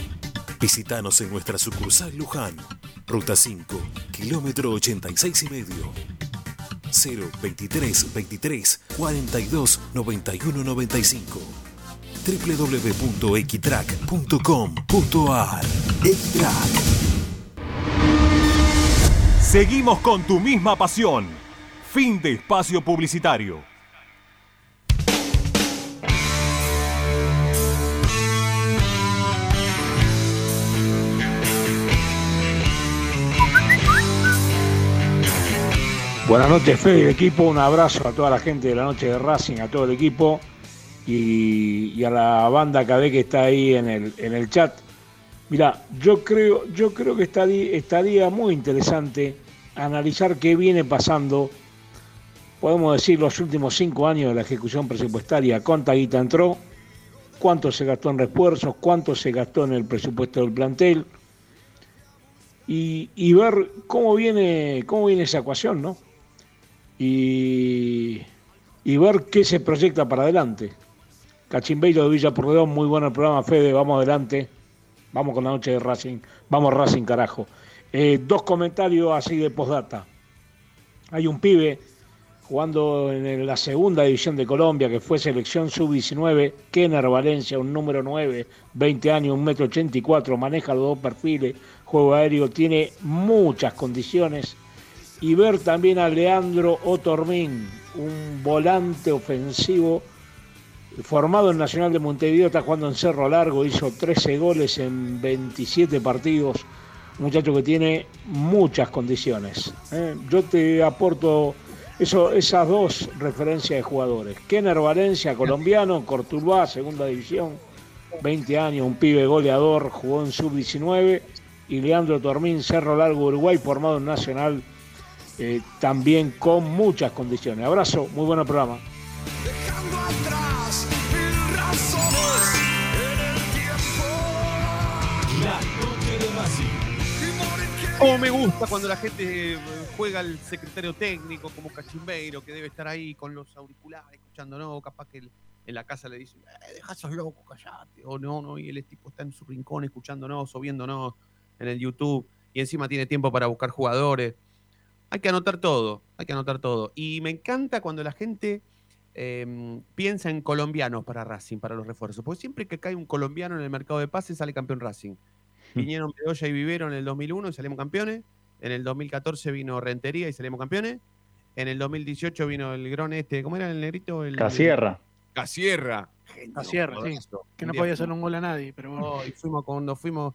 Visítanos en nuestra sucursal Luján, Ruta 5, kilómetro 86 y medio. 023 23 42 91 95 www.equitrack.com.ar Equitrack Seguimos con tu misma pasión. Fin de espacio publicitario. Buenas noches, Fede y equipo. Un abrazo a toda la gente de la noche de Racing, a todo el equipo y, a la banda KD que está ahí en el, en el chat. Mira, yo creo, yo creo que estaría, estaría muy interesante analizar qué viene pasando. Podemos decir los últimos cinco años de la ejecución presupuestaria, cuánta guita entró, cuánto se gastó en refuerzos, cuánto se gastó en el presupuesto del plantel y, y ver cómo viene, cómo viene esa ecuación, ¿no? Y, y ver qué se proyecta para adelante. Cachimbeiro de Villa Porredón, muy bueno el programa, Fede, vamos adelante. Vamos con la noche de Racing. Vamos Racing, carajo. Eh, dos comentarios así de postdata. Hay un pibe jugando en la segunda división de Colombia, que fue selección sub-19, Kenner Valencia, un número 9, 20 años, un metro 84, maneja los dos perfiles, juego aéreo, tiene muchas condiciones y ver también a Leandro Otormín, un volante ofensivo formado en Nacional de Montevideo, está jugando en Cerro Largo, hizo 13 goles en 27 partidos, un muchacho que tiene muchas condiciones. ¿eh? Yo te aporto esas dos referencias de jugadores. Kenner Valencia, colombiano, Cortuluá, segunda división, 20 años, un pibe goleador, jugó en sub-19, y Leandro Tormín, Cerro Largo, Uruguay, formado en Nacional eh, también con muchas condiciones. Abrazo, muy buen programa. Como me gusta cuando la gente eh, juega al secretario técnico como Cachimbeiro, que debe estar ahí con los auriculares, escuchándonos, capaz que en la casa le dicen, eh, deja esos locos, callate, o no, no, y el tipo está en su rincón escuchándonos o viéndonos en el YouTube, y encima tiene tiempo para buscar jugadores. Hay que anotar todo, hay que anotar todo. Y me encanta cuando la gente eh, piensa en colombianos para Racing, para los refuerzos, porque siempre que cae un colombiano en el mercado de pases sale campeón Racing. Vinieron Bedoya y Vivero en el 2001 y salimos campeones. En el 2014 vino Rentería y salimos campeones. En el 2018 vino el Grón este, ¿cómo era el negrito? El, Casierra. Casierra. A Sierra, sí. Que no podía hacer un gol a nadie, pero bueno. No, y fuimos cuando fuimos,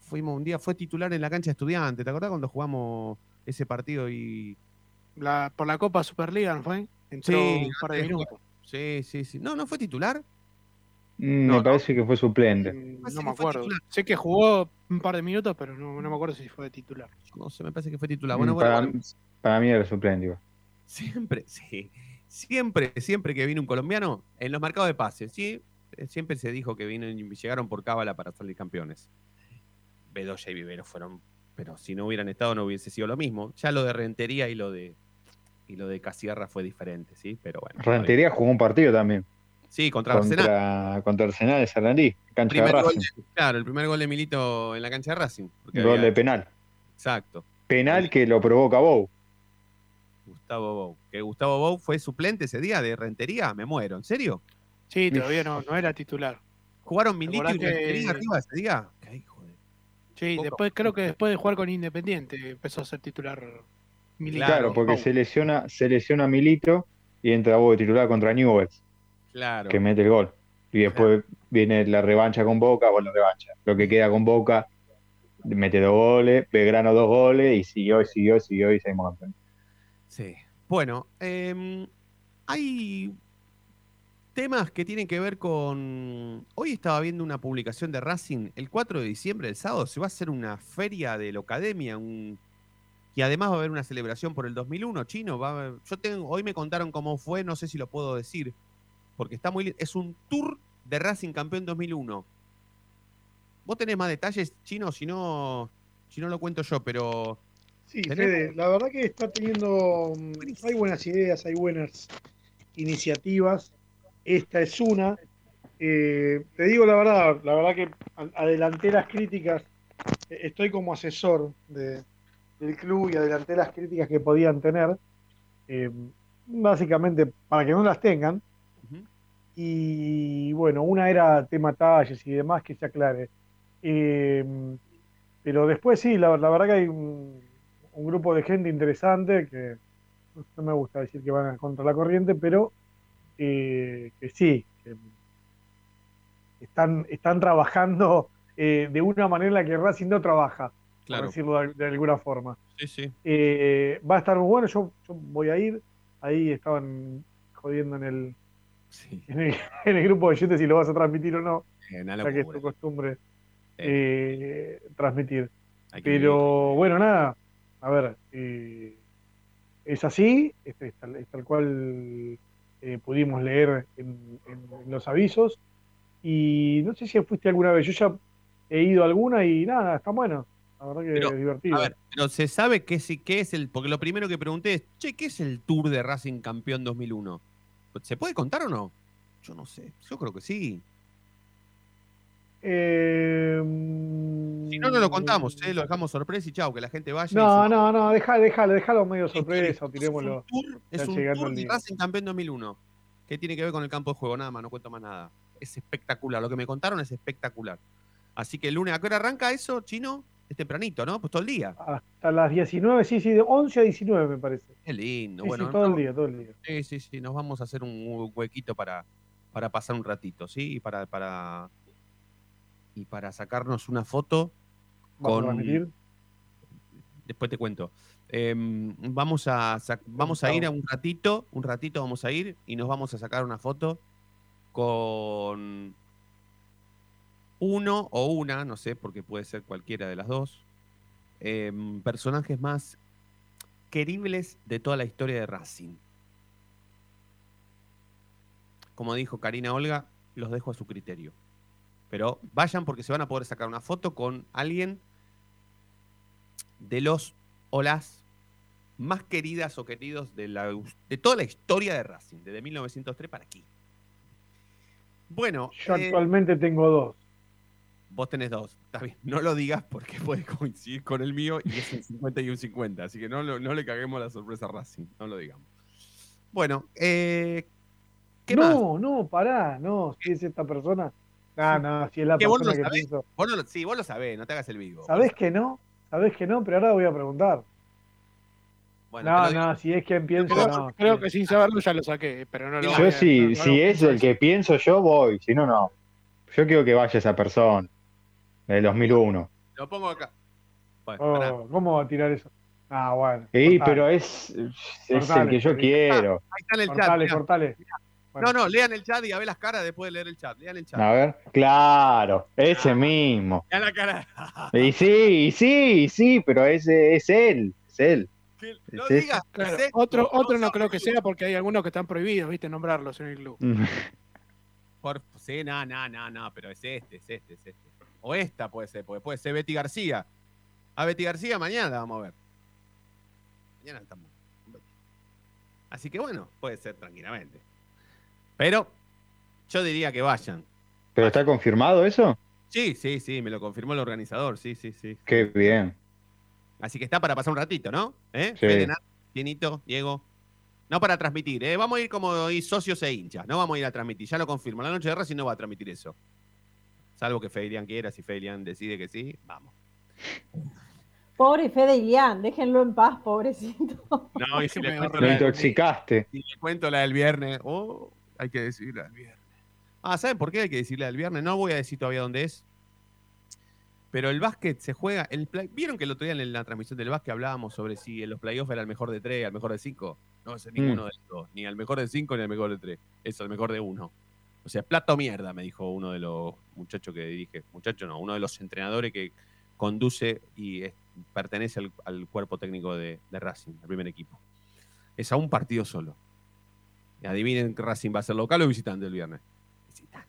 fuimos un día, fue titular en la cancha de estudiante. ¿Te acordás cuando jugamos ese partido y. La, por la Copa Superliga, ¿no fue? Entró un par de minutos. Sí, sí, sí. No, no fue titular. Mm, No, me parece que fue suplente. No me acuerdo. Sé que jugó un par de minutos, pero no, no me acuerdo si fue de titular. No sé, me parece que fue titular. Mm, Bueno, bueno, para, bueno. para mí era suplente. igual. Siempre, sí. Siempre, siempre que vino un colombiano, en los mercados de pases, sí, eh, siempre se dijo que vino llegaron por cábala para salir campeones. Bedoya y Vivero fueron, pero si no hubieran estado no hubiese sido lo mismo. Ya lo de Rentería y lo de y lo de Casierra fue diferente, sí, pero bueno. Rentería jugó un partido también. Sí, contra, Arsenal. Contra, Arsenal de Sarandí, cancha de gol Racing. de- claro, el primer gol de Milito en la cancha de Racing. porque Gol había- de penal. Exacto. Penal que lo provoca Bow. Gustavo Bou. Que Gustavo Bou fue suplente ese día de Rentería, me muero. ¿En serio? Sí, todavía no, no era titular. ¿Jugaron Milito y Rentería arriba ese día? Sí, Poco. después creo que después de jugar con Independiente empezó a ser titular militar. Claro, porque se lesiona, se lesiona Milito y entra Bow de titular contra Newell's, Claro. que mete el gol. Y después viene la revancha con Boca, bueno, revancha. Lo que queda con Boca, mete dos goles, Belgrano dos goles, y siguió, y siguió, y siguió, y seguimos campeones. Sí. Bueno, em, hay temas que tienen que ver con... Hoy estaba viendo una publicación de Racing, el 4 de diciembre, el sábado, se va a hacer una feria de la academia, un... y además va a haber una celebración por el 2001, chino. Va a Yo tengo, hoy me contaron cómo fue, no sé si lo puedo decir, porque está muy... Es un tour de Racing campeón 2001. Vos tenés más detalles, chino, si no, si no lo cuento yo, pero... Sí. Fede, la verdad que está teniendo. mm, Hay buenas ideas, hay buenas iniciativas. Esta es una. Eh, te digo la verdad, la verdad que adelanté las críticas. eh, Estoy como asesor de- del club y adelanté las críticas que podían tener. eh, básicamente para que no las tengan. Y bueno, una era tema talles y demás que se aclare. Eh, pero después sí, la, la verdad que hay un, un grupo de gente interesante que no me gusta decir que van contra la corriente, pero eh, que sí, que están, están trabajando eh, de una manera en la que Racing no trabaja, Claro. por decirlo de, de alguna forma. Sí, sí. Eh, va a estar muy bueno, yo, yo voy a ir, ahí estaban jodiendo en el, en el, en el grupo de oyentes si lo vas a transmitir o no, Eh, ya que es tu costumbre transmitir. Pero bueno, nada, a ver, es así, es, es tal, es tal cual eh, pudimos leer en, los avisos. Y no sé si fuiste alguna vez, yo ya he ido a alguna y nada, está bueno. La verdad que Pero, es divertido. A ver, pero se sabe qué es, qué es el. Porque lo primero que pregunté es, che, ¿qué es el Tour de Racing Campeón 2001? ¿Se puede contar o no? Yo no sé. Yo creo que sí. Eh, Si no, no lo contamos, ¿eh? lo dejamos sorpresa y chao, que la gente vaya. no, se- no, no, déjalo, déjalo, déjalo medio sorpresa, o tirémoslo. Es un Tour el de día. Racing Campeón 2001. Que tiene que ver con el campo de juego, nada más, no cuento más nada. Es espectacular. Lo que me contaron es espectacular. Así que el lunes, ¿a qué hora arranca eso, chino? Es tempranito, ¿no? Pues todo el día. Hasta las 19, sí, sí, de 11 a 19 me parece. Qué lindo. Sí, bueno, sí, todo el día, todo el día. Sí, sí, sí. Nos vamos a hacer un huequito para, para pasar un ratito, ¿sí? Y para, para, y para sacarnos una foto ¿Vas a con. Después te cuento. Em, vamos a, vamos a ir a un ratito, un ratito vamos a ir y nos vamos a sacar una foto con uno o una, no sé, porque puede ser cualquiera de las dos, em, personajes más queribles de toda la historia de Racing. Como dijo Karina Olga, los dejo a su criterio. Pero vayan porque se van a poder sacar una foto con alguien de los o las más queridas o queridos de, la, de toda la historia de Racing, desde 1903 para aquí. Bueno, Yo eh, actualmente tengo dos. vos tenés dos, está bien, no lo digas porque puede coincidir con el mío y es un 50 y un 50, así que no, no le caguemos la sorpresa a Racing, no lo digamos. Bueno, eh, ¿qué más? no, no, pará, no, si es esta persona. No, no, si es la Que vos no persona lo que sabés, pienso. vos no lo- sí, vos lo sabés, no te hagas el vivo. ¿Sabés que no? ¿Sabés que no? Pero ahora voy a preguntar. Bueno, No, no, si es quien pienso, Creo, no. creo que sin saberlo ya lo saqué, pero no lo voy Yo a- si, no- no si es el que pienso yo, voy. Si no, no. Yo quiero que vaya esa persona. Del 2001. Lo pongo acá. Bueno, Oh. ¿Cómo va a tirar eso? Ah, bueno. Sí, cortale. pero es, es el Cortale, que yo quiero. Ahí está en el chat. Cortale, mirá. No, no, lean el chat y a ver las caras después de leer el chat. Lean el chat. A ver. Claro, ese mismo. Lean la cara. Y sí, y sí, y sí, pero ese es él. Es él. Que no digas. Claro, otro, otro no creo que sea porque hay algunos que están prohibidos, viste, nombrarlos en el club. Por, sí, no, no, no, no, pero es este, es este, es este. O esta puede ser, porque puede ser Betty García. A Betty García mañana la vamos a ver. Mañana estamos. Así que bueno, puede ser tranquilamente. Pero yo diría que vayan. ¿Pero está confirmado eso? Sí, sí, sí, me lo confirmó el organizador, sí, sí, sí. Qué bien. Así que está para pasar un ratito, ¿no? ¿Eh? Sí. Fede, Tienito, Diego. No para transmitir, ¿eh? Vamos a ir como hoy socios e hinchas. No vamos a ir a transmitir, ya lo confirmo. La noche de Racing no va a transmitir eso. Salvo que Fedelian quiera, si Fedelian decide que sí, vamos. Pobre Fede Ilián, déjenlo en paz, pobrecito. No, y si le cuento Lo la, intoxicaste. si le cuento la del viernes, oh, hay que decirle del viernes. Ah, ¿saben por qué hay que decirle del viernes? No voy a decir todavía dónde es. Pero el básquet se juega. El play- ¿Vieron que el otro día en la transmisión del básquet hablábamos sobre si en los playoffs era el mejor de tres, el mejor de cinco? No ser ninguno Mm. de los dos. Ni el mejor de cinco ni el mejor de tres. Es el mejor de uno. O sea, plato mierda, me dijo uno de los muchachos que dirige. Muchacho no, uno de los entrenadores que conduce y es- pertenece al, al cuerpo técnico de, de Racing, al primer equipo. Es a un partido solo. Adivinen que Racing va a ser local o visitante el viernes. Visitante.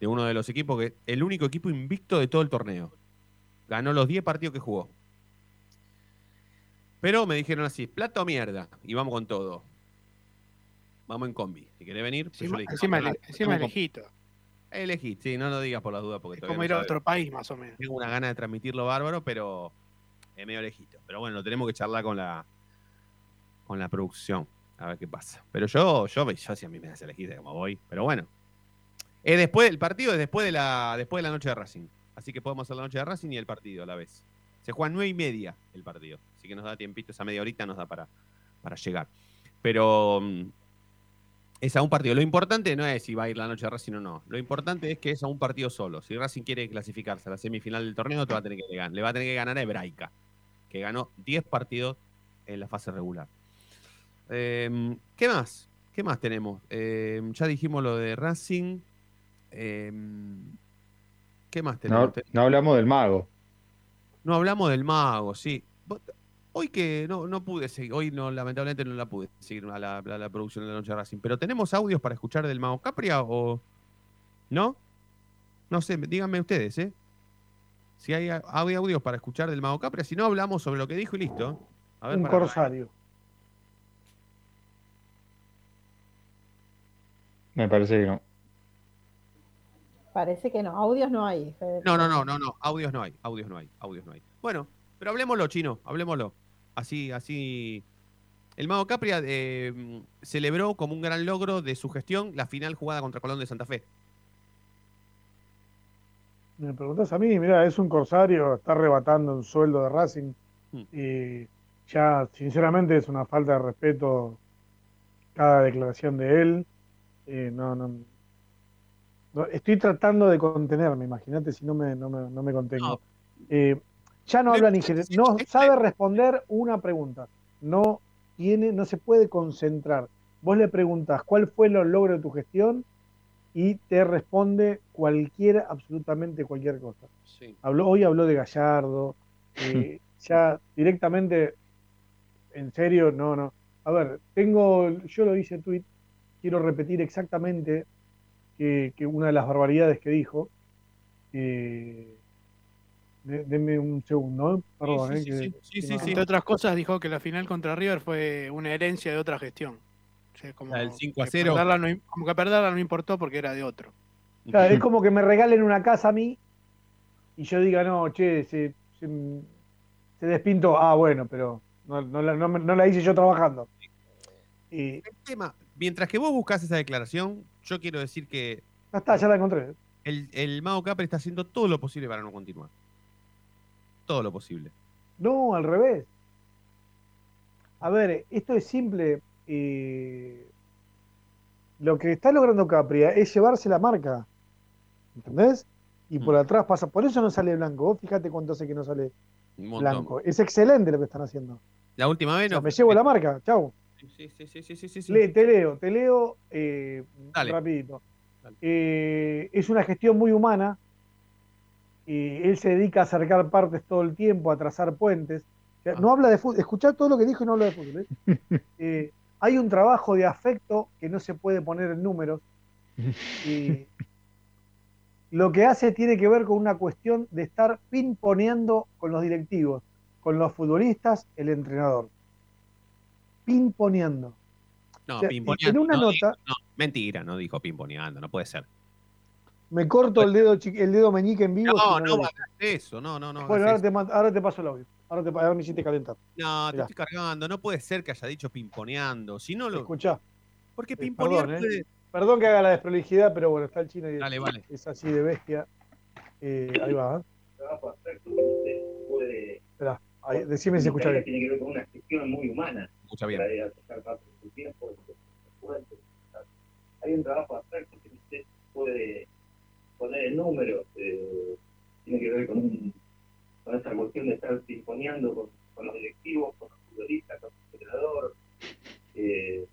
De uno de los equipos que. El único equipo invicto de todo el torneo. Ganó los 10 partidos que jugó. Pero me dijeron así: plato o mierda. Y vamos con todo. Vamos en combi. Si querés venir, pues yo Encima, le dije, encima, "Vamos, encima lejito. Elegí, sí, no lo digas por las dudas porque Es como no ir a otro país, más o menos. Tengo una gana de transmitirlo bárbaro, pero es medio lejito. Pero bueno, lo tenemos que charlar con la con la producción. A ver qué pasa. Pero yo, yo, yo si a mí me das elegir de cómo voy. Pero bueno. Es después, el partido es después de la, después de la noche de Racing. Así que podemos hacer la noche de Racing y el partido a la vez. Se juega nueve y media el partido. Así que nos da tiempito, esa media horita nos da para, para llegar. Pero mm, es a un partido. Lo importante no es si va a ir la noche de Racing o no. Lo importante es que es a un partido solo. Si Racing quiere clasificarse a la semifinal del torneo, te va a tener que ganar. Le va a tener que ganar a Hebraica, que ganó 10 partidos en la fase regular. Eh, ¿Qué más? ¿Qué más tenemos? Eh, ya dijimos lo de Racing. Eh, ¿Qué más tenemos? No, no hablamos del mago. No hablamos del mago, sí. Hoy que no, no pude seguir, hoy no, lamentablemente no la pude seguir a la, a la producción de la noche de Racing, pero ¿tenemos audios para escuchar del mago Capria o no? No sé, díganme ustedes, ¿eh? Si hay, hay audios para escuchar del mago Capria, si no hablamos sobre lo que dijo y listo. A ver, Un para- corsario. Me parece que no. Parece que no, audios no hay. No, no, no, no, no, audios no hay, audios no hay, audios no hay. Bueno, pero hablemoslo, chino, hablemoslo. Así, así. El Mago Capria eh, celebró como un gran logro de su gestión la final jugada contra Colón de Santa Fe. Me preguntás a mí, mira, es un corsario, está arrebatando un sueldo de Racing Hmm. y ya, sinceramente, es una falta de respeto cada declaración de él. Eh, no, no, no- estoy tratando de contenerme, imagínate si no me, no me, no me contengo. Eh, ya no habla ni no sabe responder una pregunta, no tiene, no se puede concentrar. Vos le preguntas cuál fue los logros de tu gestión y te responde cualquier, absolutamente cualquier cosa. Sí. Habló, hoy habló de Gallardo, eh, ya directamente, en serio, no, no. A ver, tengo, yo lo hice en tweet, quiero repetir exactamente que, que una de las barbaridades que dijo. eh, de- denme un segundo, ¿eh? perdón. Sí, eh, sí, que- sí, sí, que sí, no- otras cosas, dijo que la final contra River fue una herencia de otra gestión. O sea, como La del 5 a que 0. perderla no como que perderla no importó porque era de otro. Claro, es como que me regalen una casa a mí y yo diga, no, che, se, se, se despintó. Ah, bueno, pero no, no la, no no la hice yo trabajando. El tema, mientras que vos buscas esa declaración, yo quiero decir que ya está, ya la encontré. el, el Mago Capri está haciendo todo lo posible para no continuar. Todo lo posible. No, al revés. A ver, esto es simple. eh, lo que está logrando Capria es llevarse la marca. ¿Entendés? Y Mm. por atrás pasa. Por eso no sale blanco. Vos fíjate cuánto hace que no sale blanco. Es excelente lo que están haciendo. La última vez O sea, no. me llevo la marca. Chau. Sí, sí, sí, sí, sí, sí, sí. Le- te leo, te leo eh, Dale. rapidito. Eh, es una gestión muy humana. Eh, él se dedica a acercar partes todo el tiempo, a trazar puentes. O sea, Ah. No habla de fútbol. Escuchá todo lo que dijo y no habla de fútbol. Eh, hay un trabajo de afecto que no se puede poner en números. Y lo que hace tiene que ver con una cuestión de estar pimponeando con los directivos, con los futbolistas, el entrenador. Pimponeando. No, O sea, pimponeando. en una no, nota- dijo- no, mentira, no dijo pimponeando, no puede ser. Me corto el dedo el dedo meñique en vivo. No, no hacer eso, no, no, no. Bueno, ahora te, ahora te paso el audio. Ahora, te, ahora me hiciste calentar. No, te estoy cargando. No puede ser que haya dicho pimponeando. Si no lo. Escuchá. Porque Eh, pimponear perdón, eh. puede. Perdón que haga la desprolijidad, pero bueno, está el chino y Dale, vale. es así de bestia. Eh, ahí va. ¿eh? Esperá, ahí, decime si escucha bien. Tiene que ver con una gestión muy humana. Escucha bien. De de de. Hay un trabajo abstracto que usted puede poner en números. eh, tiene que ver con, un, con esa cuestión de estar pimponeando con, con los directivos, con los futbolistas, con el entrenador. Eh,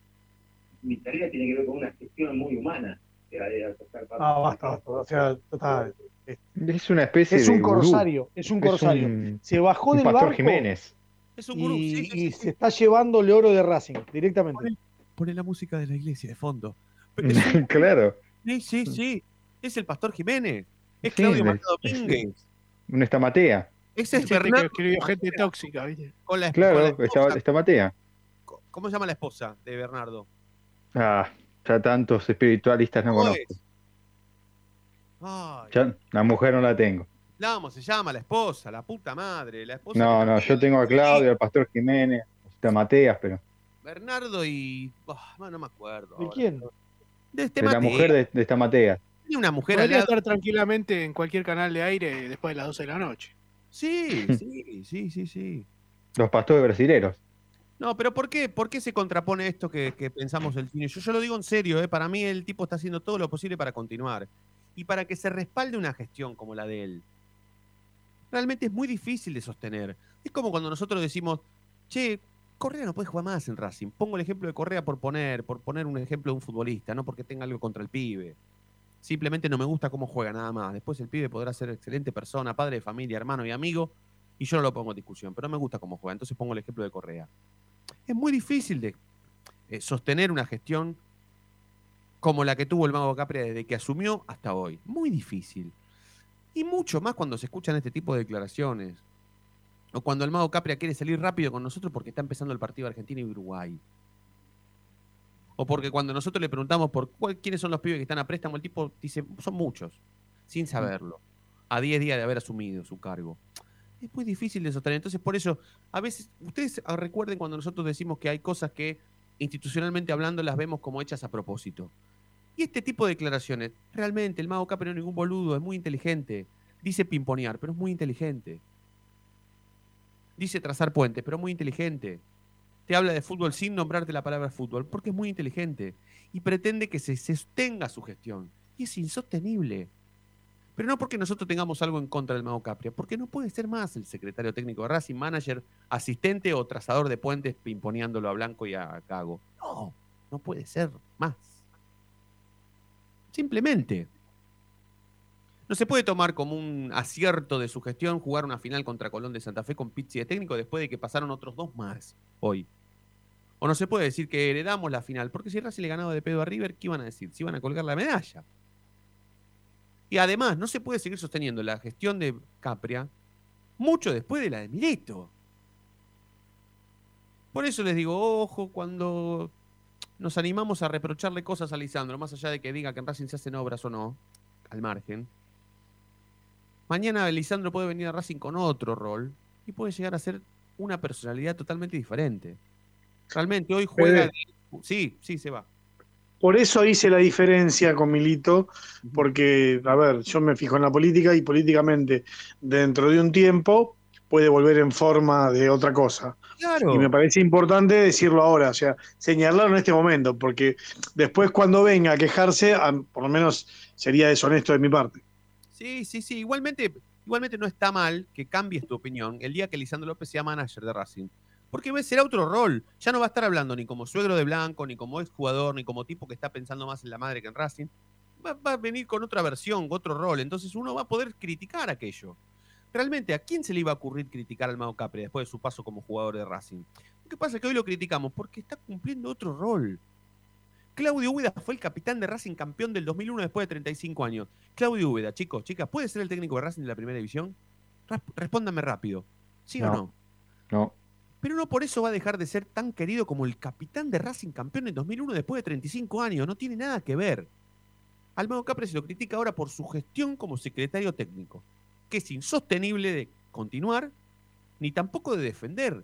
mi tarea tiene que ver con una gestión muy humana. que de Ah, de basta, basta. O sea, total. Es una especie Es de un gurú. corsario, es un corsario. un- Se bajó un del Pastor barco Jiménez. Es un y, gurú, sí, sí, y sí, se está llevando el oro de Racing directamente. Pone la música de la iglesia de fondo. claro. Sí, sí, sí. Es el pastor Jiménez. Es Sí, Claudio Machado Domínguez. Un estamatea. Ese es Gente que escribió gente tóxica, ¿viste? Con la, Claro, con la esposa. esta- estamatea. ¿Cómo se llama la esposa de Bernardo? Ah, ya tantos espiritualistas no ¿Cómo conozco. es? Ay, Ya, la mujer no la tengo. Se llama la esposa, la puta madre. La esposa No, no, yo tengo a Claudio, al Pastor Jiménez, estamateas, pero Bernardo y. ah, no, no me acuerdo. ¿De ahora. quién? De este de la mujer de, de estamateas. Tiene una mujer al Podría lado. estar tranquilamente en cualquier canal de aire después de las 12 de la noche. Sí, sí, sí, sí, sí. Los pastores brasileros. No, pero ¿por qué, ¿por qué se contrapone esto que, que pensamos el cine? Yo, yo lo digo en serio, ¿eh? para mí el tipo está haciendo todo lo posible para continuar. Y para que se respalde una gestión como la de él. Realmente es muy difícil de sostener. Es como cuando nosotros decimos, che, Correa no puede jugar más en Racing. Pongo el ejemplo de Correa por poner, por poner un ejemplo de un futbolista, no porque tenga algo contra el pibe. Simplemente no me gusta cómo juega nada más. Después el pibe podrá ser excelente persona, padre de familia, hermano y amigo, y yo no lo pongo en discusión, pero no me gusta cómo juega. Entonces pongo el ejemplo de Correa. Es muy difícil de eh, sostener una gestión como la que tuvo el Mago Capria desde que asumió hasta hoy. Muy difícil. Y mucho más cuando se escuchan este tipo de declaraciones. O cuando el Mago Capria quiere salir rápido con nosotros porque está empezando el partido Argentina y Uruguay. O porque cuando nosotros le preguntamos por cuál- quiénes son los pibes que están a préstamo, el tipo dice, son muchos, sin saberlo. A 10 días de haber asumido su cargo. Es muy difícil de sostener. Entonces, por eso, a veces, ustedes ah, recuerden cuando nosotros decimos que hay cosas que institucionalmente hablando las vemos como hechas a propósito. Y este tipo de declaraciones, realmente el mago Capri no es ningún boludo, es muy inteligente. Dice pimponear, pero es muy inteligente. Dice trazar puentes, pero es muy inteligente. Te habla de fútbol sin nombrarte la palabra fútbol, porque es muy inteligente. Y pretende que se sostenga su gestión. Y es insostenible. Pero no porque nosotros tengamos algo en contra del Mago Capria, porque no puede ser más el secretario técnico de Racing, manager, asistente o trazador de puentes pimponeándolo a Blanco y a Cago. No, no puede ser más. Simplemente. No se puede tomar como un acierto de su gestión jugar una final contra Colón de Santa Fe con Pizzi de técnico después de que pasaron otros dos más hoy. O no se puede decir que heredamos la final, porque si Racing le ganaba de pedo a River, ¿qué iban a decir? Si iban a colgar la medalla. Y además, no se puede seguir sosteniendo la gestión de Capria mucho después de la de Mileto. Por eso les digo, ojo, cuando nos animamos a reprocharle cosas a Lisandro, más allá de que diga que en Racing se hacen obras o no, al margen. Mañana Lisandro puede venir a Racing con otro rol y puede llegar a ser una personalidad totalmente diferente. Realmente hoy juega. Sí, sí, se va. Por eso hice la diferencia con Milito, porque, a ver, yo me fijo en la política y políticamente, dentro de un tiempo, puede volver en forma de otra cosa. Claro. Y me parece importante decirlo ahora, o sea, señalarlo en este momento, porque después cuando venga a quejarse, por lo menos sería deshonesto de mi parte. Sí, sí, sí. Igualmente, igualmente no está mal que cambies tu opinión el día que Lisandro López sea manager de Racing. Porque será otro rol. Ya no va a estar hablando ni como suegro de Blanco, ni como exjugador, ni como tipo que está pensando más en la madre que en Racing. Va, va a venir con otra versión, otro rol. Entonces uno va a poder criticar aquello. Realmente, ¿a quién se le iba a ocurrir criticar al Mago Capri después de su paso como jugador de Racing? Lo que pasa es que hoy lo criticamos porque está cumpliendo otro rol. Claudio Úbeda fue el capitán de Racing campeón del 2001 después de 35 años. Claudio Úbeda, chicos, chicas, ¿puede ser el técnico de Racing de la primera división? Respóndanme rápido. ¿Sí o No. no? Pero no por eso va a dejar de ser tan querido como el capitán de Racing campeón en 2001 después de 35 años. No tiene nada que ver. Al Mago Capri se lo critica ahora por su gestión como secretario técnico, que es insostenible de continuar ni tampoco de defender.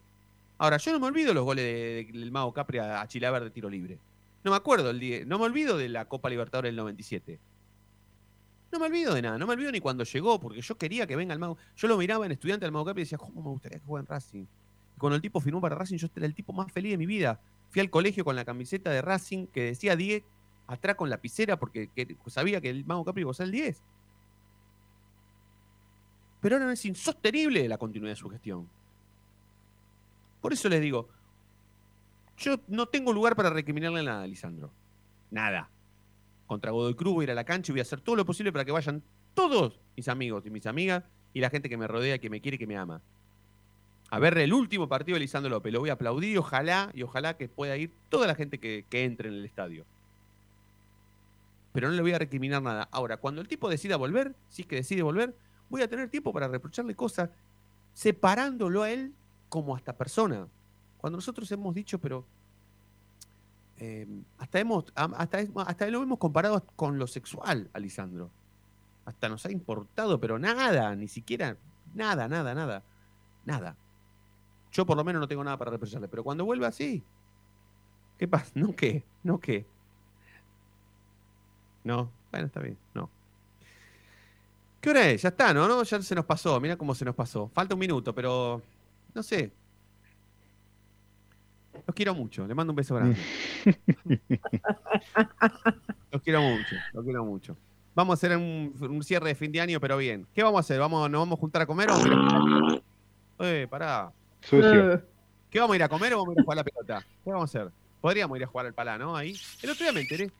Ahora, yo no me olvido los goles de- de- del Mago Capri a, a Chilaver de tiro libre. No me acuerdo el no me olvido de la Copa Libertadores del 97. No me olvido de nada, no me olvido ni cuando llegó, porque yo quería que venga el Mago. Yo lo miraba en estudiante al Mago Capri y decía, ¿cómo me gustaría que juegue en Racing? Y cuando el tipo firmó para Racing, yo era el tipo más feliz de mi vida. Fui al colegio con la camiseta de Racing que decía 10 atrás con lapicera porque que- sabía que el Mago Capri iba a ser el 10. Pero ahora es insostenible la continuidad de su gestión. Por eso les digo, yo no tengo lugar para recriminarle nada a Lisandro. Nada. Contra Godoy Cruz voy a ir a la cancha y voy a hacer todo lo posible para que vayan todos mis amigos y mis amigas y la gente que me rodea, que me quiere que me ama. A ver el último partido de Lisandro López. Lo voy a aplaudir, ojalá, y ojalá que pueda ir toda la gente que, que entre en el estadio. Pero no le voy a recriminar nada. Ahora, cuando el tipo decida volver, si es que decide volver, voy a tener tiempo para reprocharle cosas, separándolo a él como hasta persona. Cuando nosotros hemos dicho, pero eh, hasta hemos hasta, hasta lo hemos comparado con lo sexual a Lisandro. Hasta nos ha importado, pero nada, ni siquiera nada, nada, nada, nada. Yo por lo menos no tengo nada para reprocharle, pero cuando vuelva sí. ¿Qué pasa? ¿No qué? ¿No qué? No, bueno, está bien, no. ¿Qué hora es? Ya está, ¿no? ¿no? Ya se nos pasó, mira cómo se nos pasó. Falta un minuto, pero no sé. Los quiero mucho, le mando un beso grande. Los quiero mucho, los quiero mucho. Vamos a hacer un, un cierre de fin de año, pero bien. ¿Qué vamos a hacer? ¿Vamos, ¿Nos vamos a juntar a comer o vamos a ir a jugar? Eh, pará. Sucio. ¿Qué vamos a ir a comer o vamos a ir a jugar a la pelota? ¿Qué vamos a hacer? Podríamos ir a jugar al palá, ¿no? Ahí. El otro día me enteré.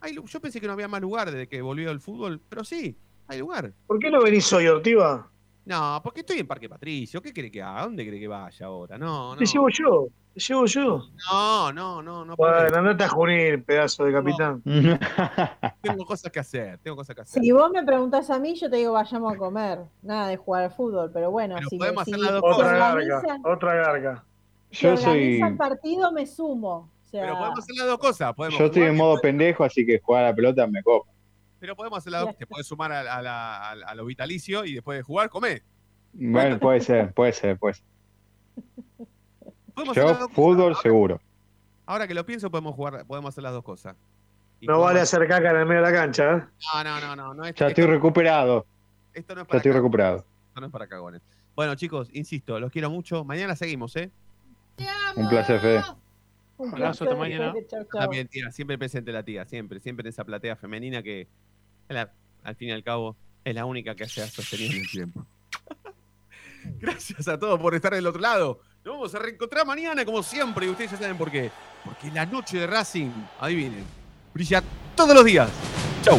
Hay lu- yo pensé que no había más lugar desde que volvió el fútbol, pero sí, hay lugar. ¿Por qué no venís hoy, Ortiva? No, porque estoy en Parque Patricio. ¿Qué cree que haga? ¿A dónde cree que vaya ahora? No, no. Te llevo yo, te llevo yo. No, no, no, no. Bueno, andate a Junín, pedazo de capitán. Tengo cosas que hacer, tengo cosas que hacer. Si vos me preguntás a mí, yo te digo vayamos a comer. Nada de jugar al fútbol, pero bueno, Pero si, podemos si hacer las dos si Otra garga, otra garga. si Yo soy. organizan partido, me sumo. Sea, Pero podemos hacer las dos cosas. Podemos Yo estoy jugar en modo pendejo, así que jugar a la pelota me copa. Pero podemos hacer las dos. Te puedes sumar a, a la- a- a lo vitalicio y después de jugar, comer. Bueno, puede ser, puede ser, puede ser. Yo, cosas. fútbol, seguro. Ahora que lo pienso, podemos jugar, podemos hacer las dos cosas. Y No podemos- vale hacer caca en el medio de la cancha, ¿eh? No, no, no, no. no es- Ya esto, estoy recuperado. esto no es Ya estoy cagones, recuperado. esto no es para cagones. Bueno, chicos, insisto, los quiero mucho. Mañana seguimos, ¿eh? Un placer, Fede. Un Abrazo, hasta mañana. Chau, chau. También, tía, siempre presente la tía, siempre, siempre en esa platea femenina que, la- al fin y al cabo, es la única que se ha sostenido en el tiempo. Gracias a todos por estar del otro lado. Nos vamos a reencontrar mañana, como siempre, y ustedes ya saben por qué. Porque la noche de Racing, adivinen, brilla todos los días. Chau.